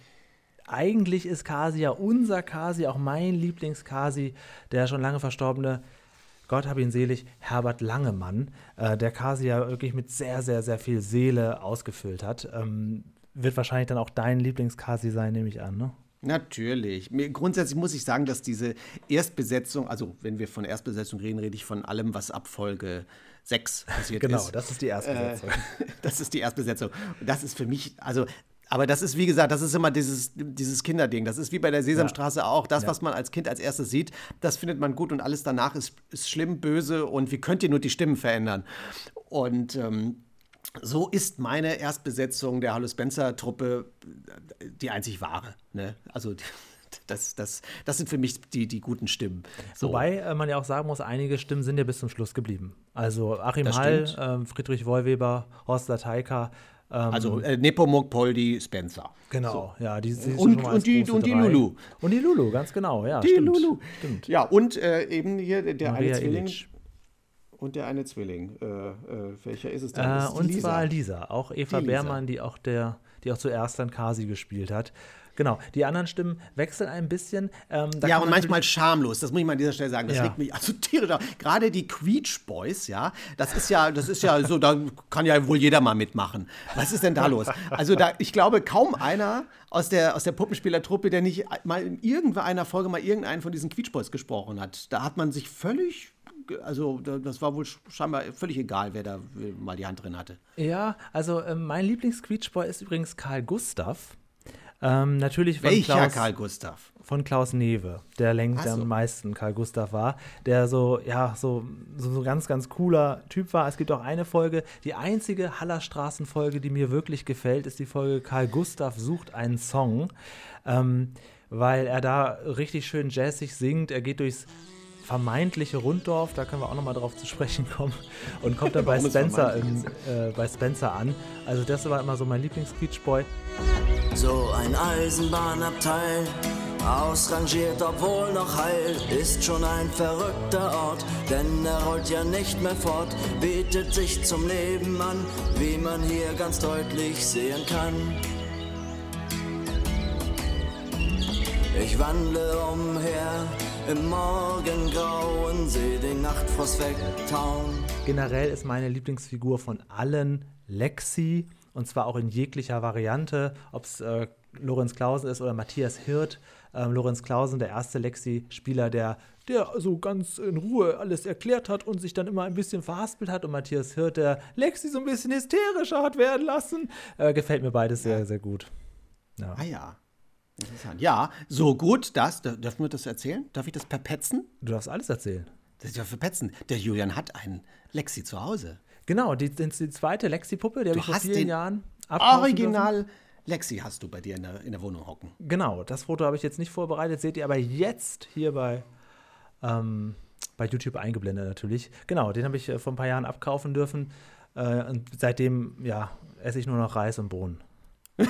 eigentlich ist Kasi ja unser Kasi, auch mein Lieblings-Kasi, der schon lange verstorbene, Gott hab ihn selig, Herbert Langemann, äh, der Kasi ja wirklich mit sehr, sehr, sehr viel Seele ausgefüllt hat. Ähm, wird wahrscheinlich dann auch dein Lieblings-Kasi sein, nehme ich an, ne? Natürlich. Mir, grundsätzlich muss ich sagen, dass diese Erstbesetzung, also wenn wir von Erstbesetzung reden, rede ich von allem, was ab Folge 6 passiert (laughs) Genau, ist. das ist die Erstbesetzung. Äh, (laughs) das ist die Erstbesetzung. Und das ist für mich, also, aber das ist, wie gesagt, das ist immer dieses, dieses Kinderding. Das ist wie bei der Sesamstraße auch. Das, was man als Kind als erstes sieht, das findet man gut und alles danach ist, ist schlimm, böse und wie könnt ihr nur die Stimmen verändern? Und ähm, so ist meine Erstbesetzung der Hallo Spencer-Truppe die einzig wahre. Ne? Also (laughs) das, das, das sind für mich die, die guten Stimmen. So. Wobei äh, man ja auch sagen muss, einige Stimmen sind ja bis zum Schluss geblieben. Also Achim Das Hall, ähm, Friedrich Wollweber, Horst Lateika. Ähm, also äh, Nepomuk, Poldi, Spencer. genau, ja, die du Und- und die- und die. Lulu. Und die Lulu, ganz genau, ja. Die stimmt, Lulu. Stimmt. Ja, und äh, eben hier der, Maria eine Zwilling. Illich. Und der eine Zwilling. Äh, äh, welcher ist es denn? Äh, ist die und Lisa. zwar Lisa, auch Eva Die Lisa. Beermann, die auch der, die auch zuerst dann Kasi gespielt hat. Genau, die anderen Stimmen wechseln ein bisschen. Ähm, ja, und man manchmal schamlos, das muss ich mal an dieser Stelle sagen. Das Ja. regt mich (laughs) also tierisch auf. Gerade die Queech Boys, ja, das ist ja, das ist ja so, da kann ja wohl jeder mal mitmachen. Was ist denn da los? Also da, ich glaube, kaum einer aus der, aus der Puppenspielertruppe, der nicht mal in irgendeiner Folge mal irgendeinen von diesen Queech Boys gesprochen hat. Da hat man sich völlig, also da- das war wohl scheinbar völlig egal, wer da äh, mal die Hand drin hatte. Ja, also ähm, mein Lieblings-Queechboy ist übrigens Karl Gustav. Ähm, natürlich von Welcher Klaus, Karl Gustav? von Klaus Newe, der längst so. am meisten Karl Gustav war, der so, ja, so, so, so ganz, ganz cooler Typ war. Es gibt auch eine Folge, die einzige Hallerstraßen-Folge, die mir wirklich gefällt, ist die Folge Karl Gustav sucht einen Song, ähm, weil er da richtig schön jazzig singt. Er geht durchs vermeintliche Runddorf, da können wir auch nochmal drauf zu sprechen kommen, und kommt dann (laughs) bei Spencer, in, äh, bei Spencer an. Also das war immer so mein Lieblings-Beach-Boy. So ein Eisenbahnabteil, ausrangiert, obwohl noch heil, ist schon ein verrückter Ort, denn er rollt ja nicht mehr fort, bietet sich zum Leben an, wie man hier ganz deutlich sehen kann. Ich wandle umher im Morgengrauen, seh den Nachtfrost wegtauen. Generell ist meine Lieblingsfigur von allen Lexi und zwar auch in jeglicher Variante, ob es äh, Lorenz Klausen ist oder Matthias Hirt. Ähm, Lorenz Klausen, der erste Lexi-Spieler, der, der so ganz in Ruhe alles erklärt hat und sich dann immer ein bisschen verhaspelt hat. Und Matthias Hirt, der Lexi so ein bisschen hysterischer hat werden lassen. Äh, gefällt mir beides sehr, sehr gut. Ja. Ah ja. Interessant. Ja, so gut, das, da- dürfen wir das erzählen? Darf ich das perpetzen? Du darfst alles erzählen. Das ist ja verpetzen. Der Julian hat einen Lexi zu Hause. Genau, die, die, die zweite Lexi-Puppe, die habe ich vor vielen den Jahren abkaufen dürfen. Original Lexi hast du bei dir in der, in der Wohnung hocken. Genau, das Foto habe ich jetzt nicht vorbereitet, seht ihr aber jetzt hier bei, ähm, bei YouTube eingeblendet natürlich. Genau, den habe ich äh, vor ein paar Jahren abkaufen dürfen. Äh, und seitdem, ja, esse ich nur noch Reis und Bohnen. (laughs)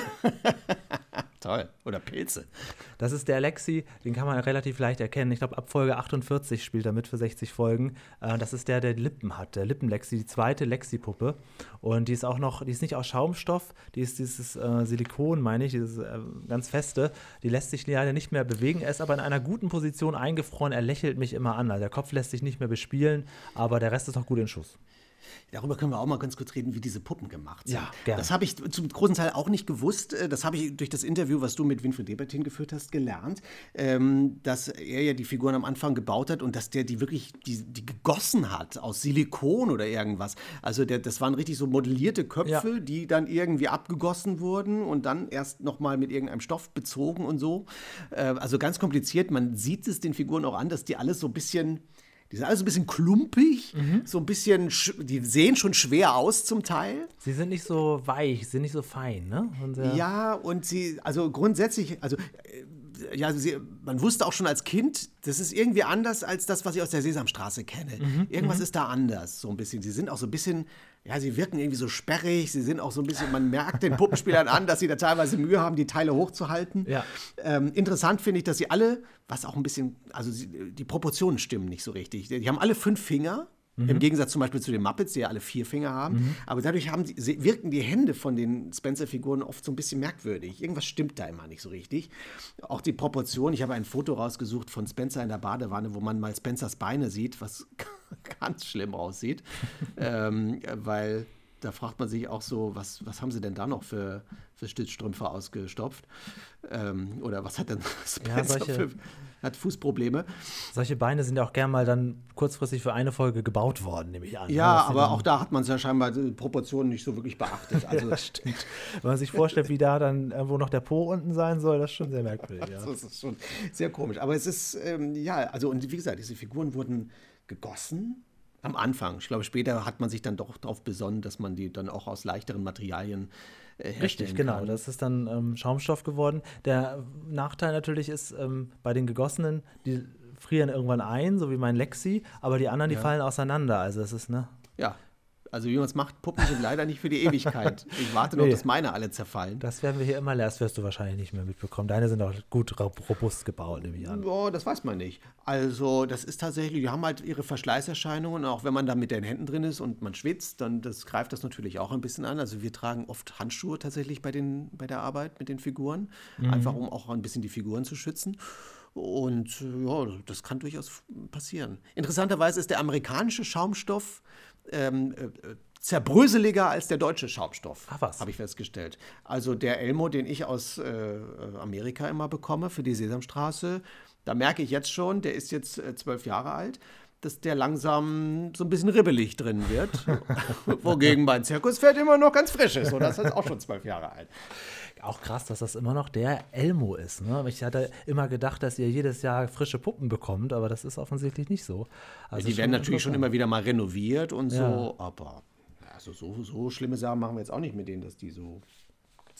Toll. Oder Pilze. Das ist der Lexi, den kann man relativ leicht erkennen. Ich glaube, ab Folge 48 spielt er mit für 60 Folgen. Äh, das ist der, der Lippen hat, der Lippen-Lexi, die zweite Lexi-Puppe. Und die ist auch noch, die ist nicht aus Schaumstoff, die ist dieses äh, Silikon, meine ich, dieses äh, ganz feste. Die lässt sich leider nicht mehr bewegen. Er ist aber in einer guten Position eingefroren. Er lächelt mich immer an. Also der Kopf lässt sich nicht mehr bespielen, aber der Rest ist auch gut in Schuss. Darüber können wir auch mal ganz kurz reden, wie diese Puppen gemacht sind. Ja, gerne. Das habe ich zum großen Teil auch nicht gewusst. Äh, Das habe ich durch das Interview, was du mit Winfried Debertin geführt hast, gelernt, ähm, dass er ja die Figuren am Anfang gebaut hat und dass der die wirklich die, die gegossen hat aus Silikon oder irgendwas. Also der, das waren richtig so modellierte Köpfe, die dann irgendwie abgegossen wurden und dann erst nochmal mit irgendeinem Stoff bezogen und so. Äh, also ganz kompliziert. Man sieht es den Figuren auch an, dass die alles so ein bisschen die sind alle so ein bisschen klumpig, Mhm. so ein bisschen, sch- die sehen schon schwer aus zum Teil. Sie sind nicht so weich, sie sind nicht so fein, ne? Und Ja, und sie, also grundsätzlich, also äh, ja, sie, man wusste auch schon als Kind, das ist irgendwie anders als das, was ich aus der Sesamstraße kenne. Mhm, Irgendwas ist da anders, so ein bisschen. Sie sind auch so ein bisschen, ja, sie wirken irgendwie so sperrig, sie sind auch so ein bisschen, man merkt den Puppenspielern an, dass sie da teilweise Mühe haben, die Teile hochzuhalten. Ja. Ähm, interessant finde ich, dass sie alle, was auch ein bisschen, also sie, die Proportionen stimmen nicht so richtig. Die haben alle fünf Finger. Im Gegensatz zum Beispiel zu den Muppets, die ja alle vier Finger haben. Aber dadurch haben die, wirken die Hände von den Spencer-Figuren oft so ein bisschen merkwürdig. Irgendwas stimmt da immer nicht so richtig. Auch die Proportion. Ich habe ein Foto rausgesucht von Spencer in der Badewanne, wo man mal Spencers Beine sieht, was (laughs) ganz schlimm aussieht. (laughs) ähm, weil da fragt man sich auch so, was, was haben sie denn da noch für, für Stützstrümpfe ausgestopft? Ähm, oder was hat denn (laughs) Spencer solche- für, hat Fußprobleme? Solche Beine sind ja auch gern mal dann kurzfristig für eine Folge gebaut worden, nehme ich an. Ja, Dass sie aber auch da hat man es ja scheinbar die Proportionen nicht so wirklich beachtet. Also, (laughs) ja, stimmt. Wenn man sich vorstellt, wie da dann irgendwo noch der Po unten sein soll, das ist schon sehr merkwürdig. Ja. (laughs) Das ist schon sehr komisch. Aber es ist, ähm, ja, also und wie gesagt, diese Figuren wurden gegossen am Anfang. Ich glaube, später hat man sich dann doch darauf besonnen, dass man die dann auch aus leichteren Materialien äh, Richtig, genau. kann. Das ist dann ähm, Schaumstoff geworden. Der Nachteil natürlich ist, ähm, bei den gegossenen, die frieren irgendwann ein, so wie mein Lexi, aber die anderen, die Ja. fallen auseinander. Also es ist, ne? Ja, also wie man es macht, Puppen sind leider nicht für die Ewigkeit. (laughs) Ich warte noch, Nee. dass meine alle zerfallen. Das werden wir hier immer lernen, das wirst du wahrscheinlich nicht mehr mitbekommen. Deine sind auch gut ro- robust gebaut, nehme ich an. Oh, das weiß man nicht. Also, das ist tatsächlich, die haben halt ihre Verschleißerscheinungen, auch wenn man da mit den Händen drin ist und man schwitzt, dann das greift das natürlich auch ein bisschen an. Also, wir tragen oft Handschuhe tatsächlich bei, den, bei der Arbeit mit den Figuren, Mhm. einfach um auch ein bisschen die Figuren zu schützen. Und ja, das kann durchaus passieren. Interessanterweise ist der amerikanische Schaumstoff ähm, äh, äh, zerbröseliger als der deutsche Schaumstoff. Habe ich festgestellt. Also der Elmo, den ich aus äh, Amerika immer bekomme für die Sesamstraße, da merke ich jetzt schon, der ist jetzt äh, zwölf Jahre alt, dass der langsam so ein bisschen ribbelig drin wird. (laughs) Wogegen mein Zirkuspferd immer noch ganz frisch ist. Und das ist auch schon zwölf Jahre alt. Auch krass, dass das immer noch der Elmo ist. Ne? Ich hatte immer gedacht, dass ihr jedes Jahr frische Puppen bekommt, aber das ist offensichtlich nicht so. Also die werden natürlich schon immer wieder mal renoviert und Ja. so, aber also so, so schlimme Sachen machen wir jetzt auch nicht mit denen, dass die so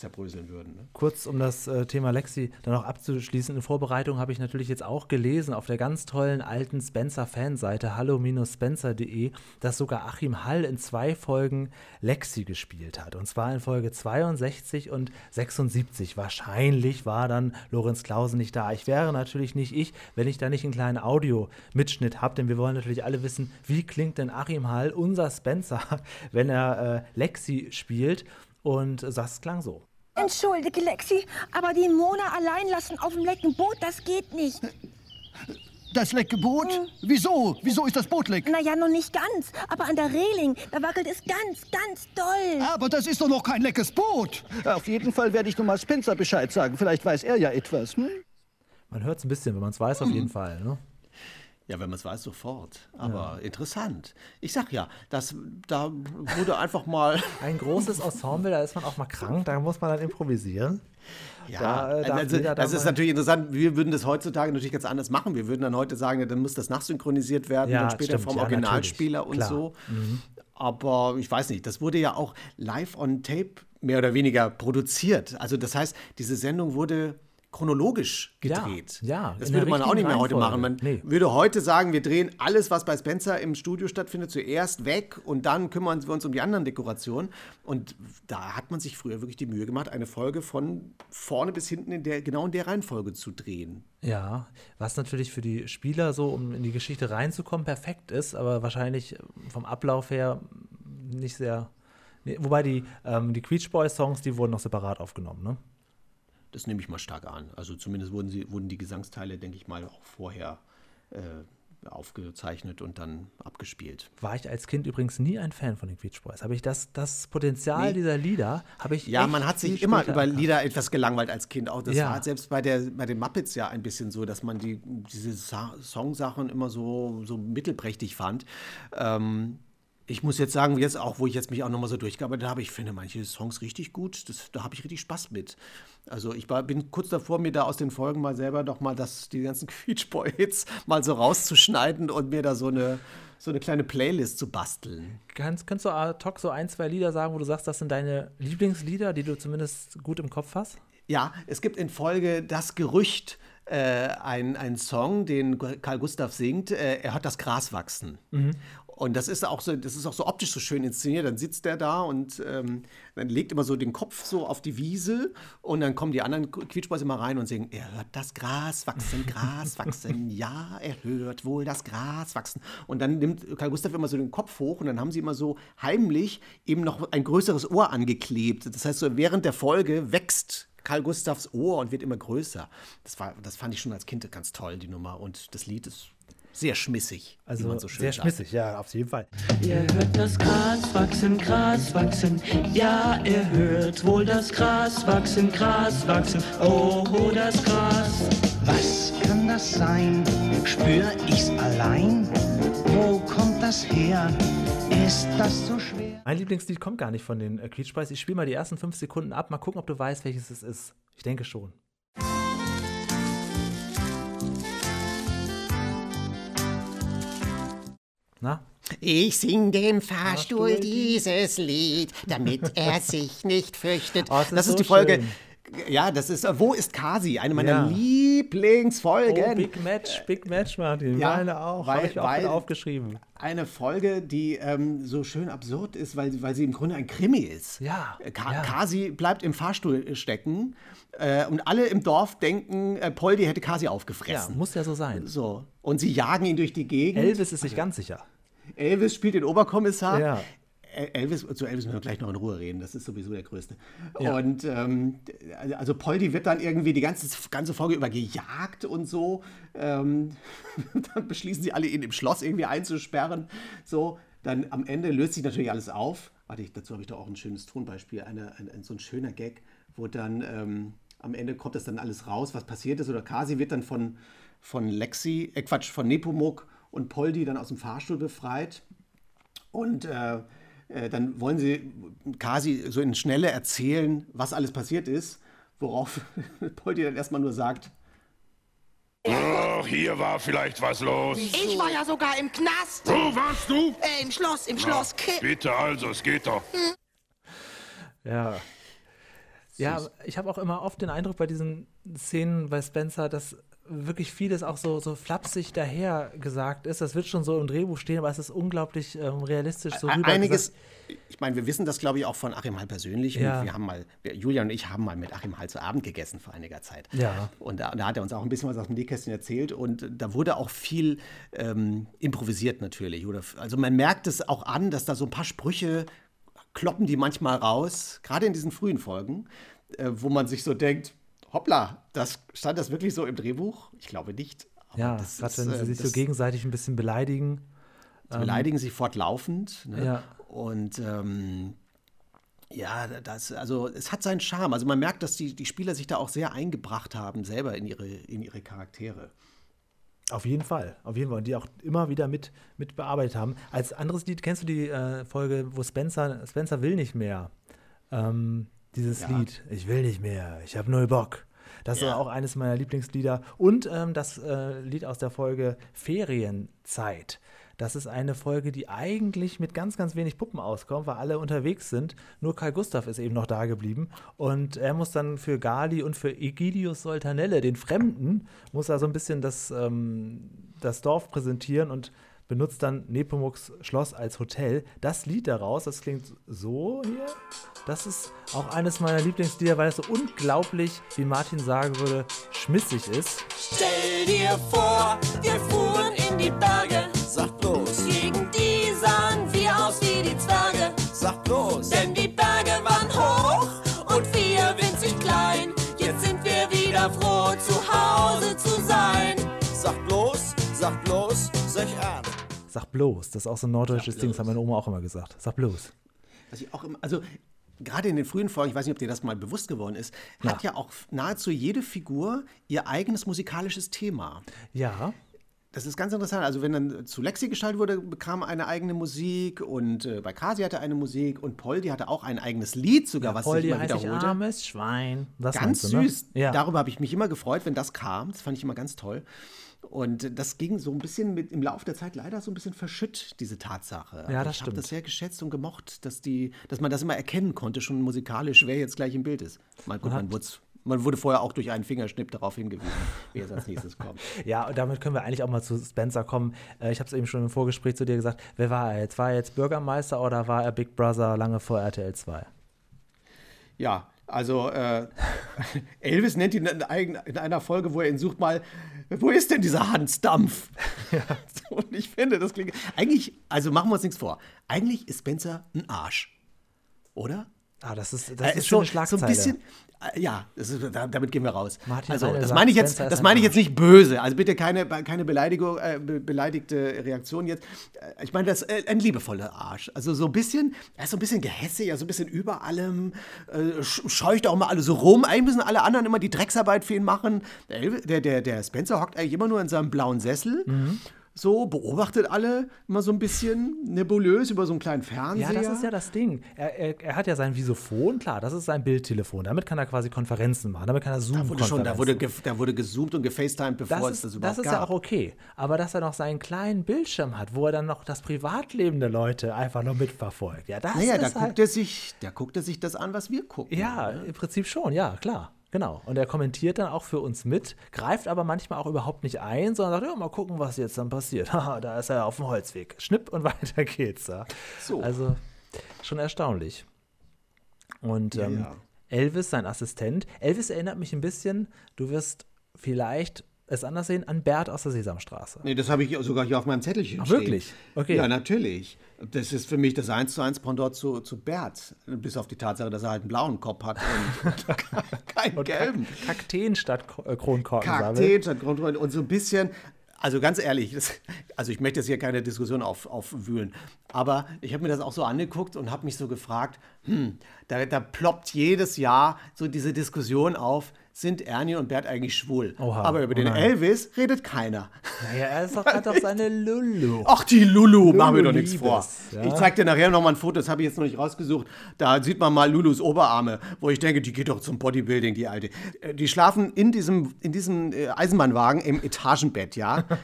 zerbröseln würden. Ne? Kurz, um das äh, Thema Lexi dann noch abzuschließen. In Vorbereitung habe ich natürlich jetzt auch gelesen auf der ganz tollen alten Spencer-Fanseite hallo-spencer.de, dass sogar Achim Hall in zwei Folgen Lexi gespielt hat. Und zwar in Folge 62 und 76. Wahrscheinlich war dann Lorenz Klausen nicht da. Ich wäre natürlich nicht ich, wenn ich da nicht einen kleinen Audio-Mitschnitt habe, denn wir wollen natürlich alle wissen, wie klingt denn Achim Hall, unser Spencer, (laughs) wenn er äh, Lexi spielt. Und das klang so. Entschuldige, Lexi, aber die Mona allein lassen auf dem lecken Boot, das geht nicht. Das lecke Boot? Wieso? Wieso ist das Boot leck? Naja, noch nicht ganz, aber an der Reling, da wackelt es ganz, ganz doll. Aber das ist doch noch kein leckes Boot. Auf jeden Fall werde ich nur mal Spencer Bescheid sagen. Vielleicht weiß er ja etwas. Hm? Man hört es ein bisschen, wenn man es weiß, auf jeden Fall. Ne? Ja, wenn man es weiß, sofort. Aber interessant. Ich sag ja, das, da wurde einfach mal. (laughs) Ein großes Ensemble, da ist man auch mal krank, da muss man dann improvisieren. Ja, Da, äh, also, da das ist natürlich interessant. Wir würden das heutzutage natürlich ganz anders machen. Wir würden dann heute sagen, ja, dann muss das nachsynchronisiert werden, Ja, dann später stimmt. vom Ja, Originalspieler und Klar. Mhm. so. Aber ich weiß nicht, das wurde ja auch live on tape mehr oder weniger produziert. Also das heißt, diese Sendung wurde chronologisch Ja, gedreht. ja, das in der würde man auch nicht mehr heute machen. Man Nee. würde heute sagen, wir drehen alles, was bei Spencer im Studio stattfindet, zuerst weg und dann kümmern wir uns um die anderen Dekorationen. Und da hat man sich früher wirklich die Mühe gemacht, eine Folge von vorne bis hinten in der, genau in der Reihenfolge zu drehen. Ja, was natürlich für die Spieler so, um in die Geschichte reinzukommen, perfekt ist, aber wahrscheinlich vom Ablauf her nicht sehr. Nee, wobei die, ähm, die Queech Boys Songs, die wurden noch separat aufgenommen, ne? Das nehme ich mal stark an. Also zumindest wurden, sie, wurden die Gesangsteile, denke ich mal, auch vorher äh, aufgezeichnet und dann abgespielt. War ich als Kind übrigens nie ein Fan von den Queech Boys. Habe ich das, das Potenzial Nee. dieser Lieder, habe ich. Ja, man hat sich immer über erkannt. Lieder etwas gelangweilt als Kind. Auch das Ja. war selbst bei, der, bei den Muppets ja ein bisschen so, dass man die, diese Sa Songsachen immer so, so mittelprächtig fand. Ähm, Ich muss jetzt sagen, jetzt auch, wo ich jetzt mich auch nochmal so durchgearbeitet habe, ich finde manche Songs richtig gut. Das, da habe ich richtig Spaß mit. Also ich war, bin kurz davor, mir da aus den Folgen mal selber doch mal das, die ganzen (laughs) Quietschboy-Hits mal so rauszuschneiden und mir da so eine, so eine kleine Playlist zu basteln. Kannst, kannst du ad hoc so ein, zwei Lieder sagen, wo du sagst, das sind deine Lieblingslieder, die du zumindest gut im Kopf hast? Ja, es gibt in Folge das Gerücht, äh, ein, ein Song, den Karl Gustav singt, äh, er hört das Gras wachsen. Und das ist auch so, das ist auch so optisch so schön inszeniert. Dann sitzt der da und ähm, dann legt immer so den Kopf so auf die Wiese und dann kommen die anderen Quietschboys immer rein und singen, er hört das Gras wachsen, Gras wachsen, (laughs) ja, er hört wohl das Gras wachsen. Und dann nimmt Karl Gustav immer so den Kopf hoch und dann haben sie immer so heimlich eben noch ein größeres Ohr angeklebt. Das heißt, so während der Folge wächst Karl Gustavs Ohr und wird immer größer. Das, war, das fand ich schon als Kind ganz toll, die Nummer. Und das Lied ist sehr schmissig, wie Also man so schön sehr sagt. schmissig, ja, auf jeden Fall. Er hört das Gras wachsen, Gras wachsen. Ja, er hört wohl das Gras wachsen, Gras wachsen. Oh, oh das Gras. Was kann das sein? Spür ich's allein? Wo kommt das her? Ist das so schwer? Mein Lieblingslied kommt gar nicht von den äh. Ich spiele mal die ersten fünf Sekunden ab. Mal gucken, ob du weißt, welches es ist. Ich denke schon. Na? Ich sing dem Fahrstuhl dieses Lied, damit (laughs) er sich nicht fürchtet. Oh, Das ist die Folge. Ja, das ist äh, Wo ist Kasi? Eine meiner Ja. Lieblingsfolgen. Oh, Big Match, Big Match, Martin. Ja, Meine auch. Habe ich auch weil- aufgeschrieben. Eine Folge, die ähm, so schön absurd ist, weil, weil sie im Grunde ein Krimi ist. Ja, Äh, Ka ja. Kasi bleibt im Fahrstuhl stecken äh, und alle im Dorf denken, äh, Poldi hätte Kasi Ja, aufgefressen. muss ja so sein. So. Und sie jagen ihn durch die Gegend. Elvis ist sich ganz sicher. Elvis spielt den Oberkommissar. Ja. El- Elvis, zu Elvis müssen wir gleich noch in Ruhe reden, das ist sowieso der Größte. Ja. Und ähm, also Poldi wird dann irgendwie die ganze, ganze Folge über gejagt und so. Ähm, (laughs) dann beschließen sie alle, ihn im Schloss irgendwie einzusperren. So, dann am Ende löst sich natürlich alles auf. Warte, ich, dazu habe ich doch auch ein schönes Tonbeispiel, eine, ein, ein, so ein schöner Gag, wo dann ähm, am Ende kommt das dann alles raus, was passiert ist. Oder Kasi wird dann von, von Lexi, äh Quatsch, von Nepomuk und Poldi dann aus dem Fahrstuhl befreit. Und äh, äh, dann wollen sie Kasi so in Schnelle erzählen, was alles passiert ist, worauf (laughs) Poldi dann erstmal nur sagt, Ach, hier war vielleicht was los. Ich war ja sogar im Knast. Wo warst du? Äh, im Schloss, im Schloss. Na, bitte also, es geht doch. Ja. Ja, aber ich habe auch immer oft den Eindruck bei diesen Szenen bei Spencer, dass wirklich vieles auch so, so flapsig daher gesagt ist. Das wird schon so im Drehbuch stehen, aber es ist unglaublich ähm, realistisch so rüber einiges, gesagt. ich meine, wir wissen das, glaube ich, auch von Achim Hall persönlich. Und Ja. Wir haben mal, wir, Julia und ich haben mal mit Achim Hall zu Abend gegessen vor einiger Zeit. Ja. Und da, da hat er uns auch ein bisschen was aus dem Nähkästchen erzählt. Und da wurde auch viel ähm, improvisiert natürlich. Oder, also man merkt es auch an, dass da so ein paar Sprüche kloppen die manchmal raus, gerade in diesen frühen Folgen, äh, wo man sich so denkt, hoppla, das, stand das wirklich so im Drehbuch? Ich glaube nicht. Aber Ja, das gerade ist, wenn sie äh, sich so das- gegenseitig ein bisschen beleidigen. Sie Ähm, beleidigen sich fortlaufend. Ne? Ja. Und ähm, ja, das, also es hat seinen Charme. Also man merkt, dass die, die Spieler sich da auch sehr eingebracht haben, selber in ihre, in ihre Charaktere. Auf jeden Fall, auf jeden Fall. Und die auch immer wieder mit, mit bearbeitet haben. Als anderes Lied, kennst du die äh, Folge, wo Spencer, Spencer will nicht mehr? Ähm, dieses Ja. Lied, ich will nicht mehr, ich habe null Bock. Das ist Ja. auch eines meiner Lieblingslieder. Und ähm, das äh, Lied aus der Folge Ferienzeit. Das ist eine Folge, die eigentlich mit ganz, ganz wenig Puppen auskommt, weil alle unterwegs sind. Nur Karl Gustav ist eben noch da geblieben. Und er muss dann für Gali und für Egidius Soltanelle, den Fremden, muss er so ein bisschen das, ähm, das Dorf präsentieren und benutzt dann Nepomuks Schloss als Hotel. Das Lied daraus, das klingt so hier. Das ist auch eines meiner Lieblingslieder, weil es so unglaublich, wie Martin sagen würde, schmissig ist. Stell dir vor, wir fuhren in die Berge. Sag bloß. Sag bloß, das ist auch so ein norddeutsches Ding, das hat meine Oma auch immer gesagt. Sag bloß. Was ich auch immer, also gerade in den frühen Folgen, ich weiß nicht, ob dir das mal bewusst geworden ist, hat ja auch nahezu jede Figur ihr eigenes musikalisches Thema. Ja. das ist ganz interessant. Also, wenn dann zu Lexi gestaltet wurde, bekam eine eigene Musik und äh, bei Kasi hatte eine Musik und Poldi hatte auch ein eigenes Lied sogar, was Poldi sich immer heißt ich wiederholte. armes Schwein. Das ganz du, ne? süß. Ja. Darüber habe ich mich immer gefreut, wenn das kam. Das fand ich immer ganz toll. Und das ging so ein bisschen mit im Laufe der Zeit leider so ein bisschen verschütt, diese Tatsache. Ja, das ich habe das sehr geschätzt und gemocht, dass, die, dass man das immer erkennen konnte, schon musikalisch, wer jetzt gleich im Bild ist. Mal gut, Man wurde, man wurde vorher auch durch einen Fingerschnipp darauf hingewiesen, wer jetzt als nächstes kommt. (laughs) Ja, und damit können wir eigentlich auch mal zu Spencer kommen. Äh, Ich habe es eben schon im Vorgespräch zu dir gesagt. Wer war er jetzt? War er jetzt Bürgermeister oder war er Big Brother lange vor RTL 2? Ja, also äh, (laughs) Elvis nennt ihn in einer Folge, wo er ihn sucht, mal, wo ist denn dieser Hans Dampf? (laughs) (laughs) Und ich finde, das klingt. Eigentlich, also machen wir uns nichts vor. Eigentlich ist Spencer ein Arsch. Oder? Ah, das ist, das ist ist schon so, eine so Schlagzeile. ein bisschen. Äh, Ja, das ist, da, damit gehen wir raus. Martin also, das meine ich jetzt, Spencer das ein meine ich jetzt nicht böse. Also bitte keine, keine Beleidigung, äh, be beleidigte Reaktion jetzt. Äh, Ich meine, das ist äh, ein liebevoller Arsch. Also so ein bisschen, er ist so ein bisschen gehässig, also so ein bisschen über allem, äh, sch- scheucht auch mal alle so rum. Eigentlich müssen alle anderen immer die Drecksarbeit für ihn machen. Der, der, der Spencer hockt eigentlich immer nur in seinem blauen Sessel. Mhm. So, beobachtet alle immer so ein bisschen nebulös über so einen kleinen Fernseher. Ja, das ist ja das Ding. Er, er, er hat ja sein Visophon, klar, das ist sein Bildtelefon. Damit kann er quasi Konferenzen machen. Damit kann er Da wurde, Zoom-Konferenzen schon, da, wurde ge, da wurde gezoomt und gefacetimed, bevor das es ist, das das überhaupt ist gab. ja auch okay. Aber dass er noch seinen kleinen Bildschirm hat, wo er dann noch das Privatleben der Leute einfach noch mitverfolgt. Ja, das naja, da ist halt, guckt, er sich, da guckt er sich das an, was wir gucken. Ja, im Prinzip schon, ja, klar. Genau. Und er kommentiert dann auch für uns mit, greift aber manchmal auch überhaupt nicht ein, sondern sagt, ja, mal gucken, was jetzt dann passiert. (laughs) Da ist er auf dem Holzweg. Schnipp und (laughs) weiter geht's. Ja. So. Also schon erstaunlich. Und Ja, ähm, ja. Elvis, sein Assistent. Elvis erinnert mich ein bisschen, du wirst vielleicht es anders sehen, an Bert aus der Sesamstraße. Nee, das habe ich sogar hier auf meinem Zettelchen Ach, stehen. wirklich? Okay. Ja, natürlich. Das ist für mich das 1 zu 1 Pendant zu, zu Bert. Bis auf die Tatsache, dass er halt einen blauen Kopf hat und, (laughs) und keinen gelben. Kakteen statt äh, Kronkorken. Kakteen statt Grundrollen und so ein bisschen. Also ganz ehrlich, das, also ich möchte jetzt hier keine Diskussion auf, aufwühlen, aber ich habe mir das auch so angeguckt und habe mich so gefragt, hm, da, da ploppt jedes Jahr so diese Diskussion auf, sind Ernie und Bert eigentlich schwul? Oha, aber über oh den nein. Elvis redet keiner. Naja, er ist doch, hat doch seine Lulu. Ach, die Lulu, Lulu machen wir doch nichts vor. ja. Ich zeig dir nachher nochmal ein Foto, das habe ich jetzt noch nicht rausgesucht. Da sieht man mal Lulus Oberarme, wo ich denke, die geht doch zum Bodybuilding, die Alte. Äh, Die schlafen in diesem, in diesem äh, Eisenbahnwagen im Etagenbett, ja. (laughs)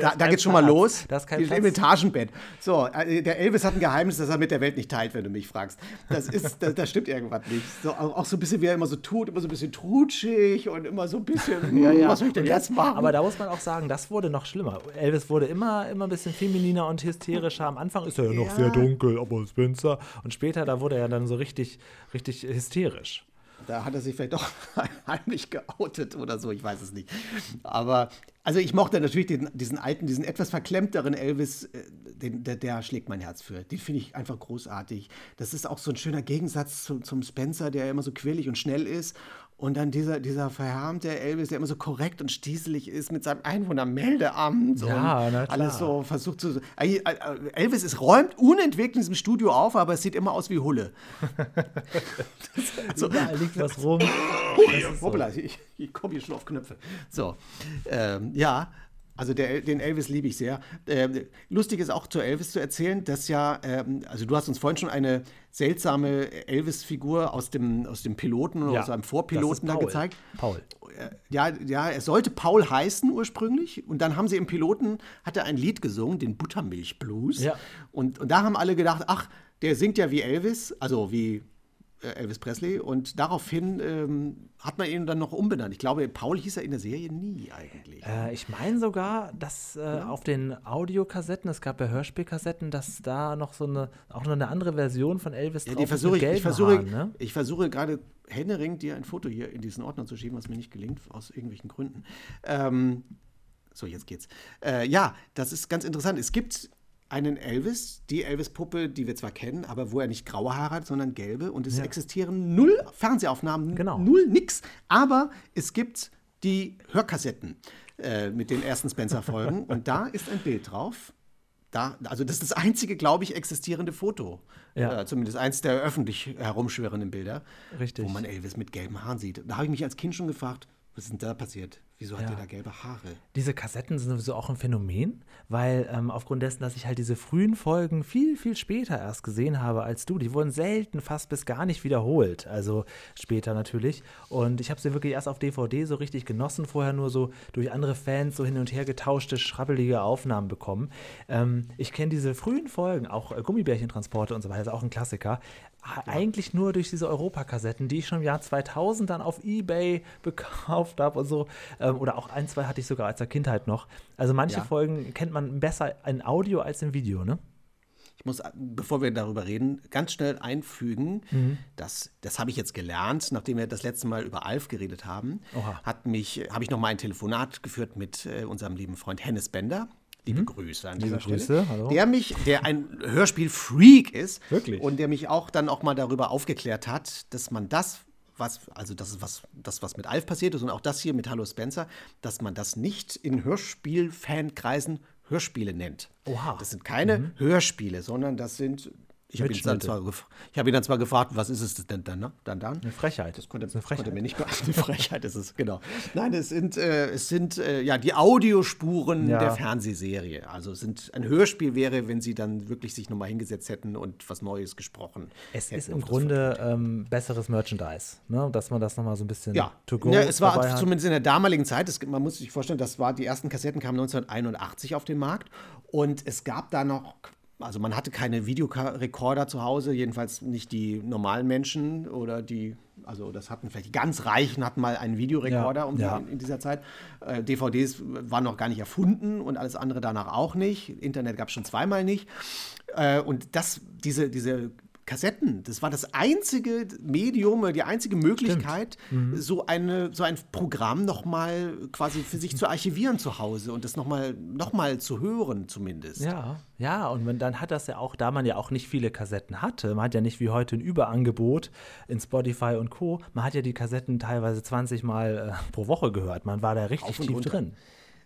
Da, da geht's schon mal los. Da ist kein Die- Im. Etagenbett. So, äh, der Elvis hat ein Geheimnis, das er mit der Welt nicht teilt, wenn du mich fragst. Das ist, (laughs) da, da stimmt irgendwas nicht. So, auch, auch so ein bisschen, wie er immer so tut, immer so ein bisschen trutschig und immer so ein bisschen, (laughs) hm, was soll ich denn jetzt machen? Aber da muss man auch sagen, das wurde noch schlimmer. Elvis wurde immer, immer ein bisschen femininer und hysterischer. Am Anfang ist er ja noch Ja. sehr dunkel, aber Spencer. Und später, da wurde er dann so richtig, richtig hysterisch. Da hat er sich vielleicht doch (laughs) heimlich geoutet oder so, ich weiß es nicht. Aber, also ich mochte natürlich den, diesen alten, diesen etwas verklemmteren Elvis, äh, den, der, der schlägt mein Herz für. Den finde ich einfach großartig. Das ist auch so ein schöner Gegensatz zum, zum Spencer, der immer so quirlig und schnell ist. Und dann dieser, dieser verhärmte Elvis, der immer so korrekt und stieselig ist mit seinem Einwohnermeldeamt Ja, und alles so versucht zu. Eigentlich, äh, Elvis ist räumt unentwegt in diesem Studio auf, aber es sieht immer aus wie Hulle. (laughs) also, Überall liegt was rum. (laughs) Hoppla, ich, ich komme hier schon auf Knöpfe. So, ähm, ja, also der, den Elvis liebe ich sehr. Ähm, lustig ist auch zu Elvis zu erzählen, dass ja, ähm, also du hast uns vorhin schon eine seltsame Elvis-Figur aus dem, aus dem Piloten oder Ja, aus einem Vorpiloten da gezeigt. Paul. Äh, Ja, ja, er sollte Paul heißen ursprünglich und dann haben sie im Piloten, hat er ein Lied gesungen, den Buttermilch Blues. Ja. Und, und da haben alle gedacht, ach, der singt ja wie Elvis, also wie Elvis Presley und daraufhin ähm, hat man ihn dann noch umbenannt. Ich glaube, Paul hieß er in der Serie nie eigentlich. Äh, ich meine sogar, dass äh, auf den Audiokassetten, es gab ja Hörspielkassetten, dass da noch so eine, auch noch eine andere Version von Elvis Ja, drauf mit ich, ich versuche, Haaren, ne? ich versuche gerade händeringend dir ein Foto hier in diesen Ordner zu schieben, was mir nicht gelingt, aus irgendwelchen Gründen. Ähm, so, jetzt geht's. Äh, ja, das ist ganz interessant. Es gibt einen Elvis, die Elvis-Puppe, die wir zwar kennen, aber wo er nicht graue Haare hat, sondern gelbe. Und es Ja. existieren null Fernsehaufnahmen, Genau. null nix. Aber es gibt die Hörkassetten äh, mit den ersten Spencer-Folgen. (laughs) und da ist ein Bild drauf. Da, also das ist das einzige, glaube ich, existierende Foto. Ja. Äh, zumindest eins der öffentlich herumschwirrenden Bilder. Richtig. Wo man Elvis mit gelben Haaren sieht. Da habe ich mich als Kind schon gefragt, was ist denn da passiert? Wieso hat Ja. der da gelbe Haare? Diese Kassetten sind sowieso auch ein Phänomen, weil ähm, aufgrund dessen, dass ich halt diese frühen Folgen viel, viel später erst gesehen habe als du, die wurden selten fast bis gar nicht wiederholt. Also später natürlich. Und ich habe sie wirklich erst auf DVD so richtig genossen, vorher nur so durch andere Fans so hin und her getauschte, schrabbelige Aufnahmen bekommen. Ähm, ich kenne diese frühen Folgen, auch äh, Gummibärchentransporte und so weiter, ist auch ein Klassiker. Eigentlich nur durch diese Europakassetten, die ich schon im Jahr 2000 dann auf Ebay (laughs) gekauft habe und so. Ähm, oder auch ein, zwei hatte ich sogar als der Kindheit noch. Also manche Ja. Folgen kennt man besser in Audio als im Video, ne? Ich muss, bevor wir darüber reden, ganz schnell einfügen, Mhm. dass das habe ich jetzt gelernt, nachdem wir das letzte Mal über Alf geredet haben, Oha. hat mich, habe ich noch mal ein Telefonat geführt mit äh, unserem lieben Freund Hennes Bender. Liebe Grüße an Mhm. Liebe dieser Stelle. Grüße, hallo. Der mich, der ein Hörspiel-Freak ist. Wirklich? Und der mich auch dann auch mal darüber aufgeklärt hat, dass man das, was, also das ist was, das, was mit Alf passiert ist und auch das hier mit Hallo Spencer, dass man das nicht in Hörspiel-Fankreisen Hörspiele nennt. Oha. Das sind keine Hörspiele, sondern das sind. Ich habe ihn, dann zwar ich hab ihn dann zwar gefragt, was ist es denn dann? ne? dann, dann? Eine Frechheit. Das konnte, Das eine Frechheit. konnte mir nicht beantworten. (laughs) Eine Frechheit ist es, genau. Nein, es sind, äh, es sind äh, ja die Audiospuren Ja. der Fernsehserie. Also sind ein Hörspiel wäre, wenn sie dann wirklich sich nochmal hingesetzt hätten und was Neues gesprochen Es hätten. ist im Grunde ähm, besseres Merchandise, ne? dass man das nochmal so ein bisschen Ja, to go ja es war hat. zumindest in der damaligen Zeit, es, man muss sich vorstellen, das war, die ersten Kassetten kamen 1981 auf den Markt und es gab da noch, also man hatte keine Videorekorder zu Hause, jedenfalls nicht die normalen Menschen oder die, also das hatten vielleicht die ganz Reichen hatten mal einen Videorekorder Ja, um ja. in, in dieser Zeit. Äh, DVDs waren noch gar nicht erfunden und alles andere danach auch nicht. Internet gab es schon zweimal nicht. Äh, und das, diese, diese Kassetten, das war das einzige Medium, die einzige Möglichkeit, Mhm. so, eine, so ein Programm nochmal quasi für sich zu archivieren zu Hause und das nochmal noch mal zu hören zumindest. Ja, ja, und man, dann hat das ja auch, da man ja auch nicht viele Kassetten hatte, man hat ja nicht wie heute ein Überangebot in Spotify und Co., man hat ja die Kassetten teilweise 20 Mal äh, pro Woche gehört. Man war da richtig tief runter. drin.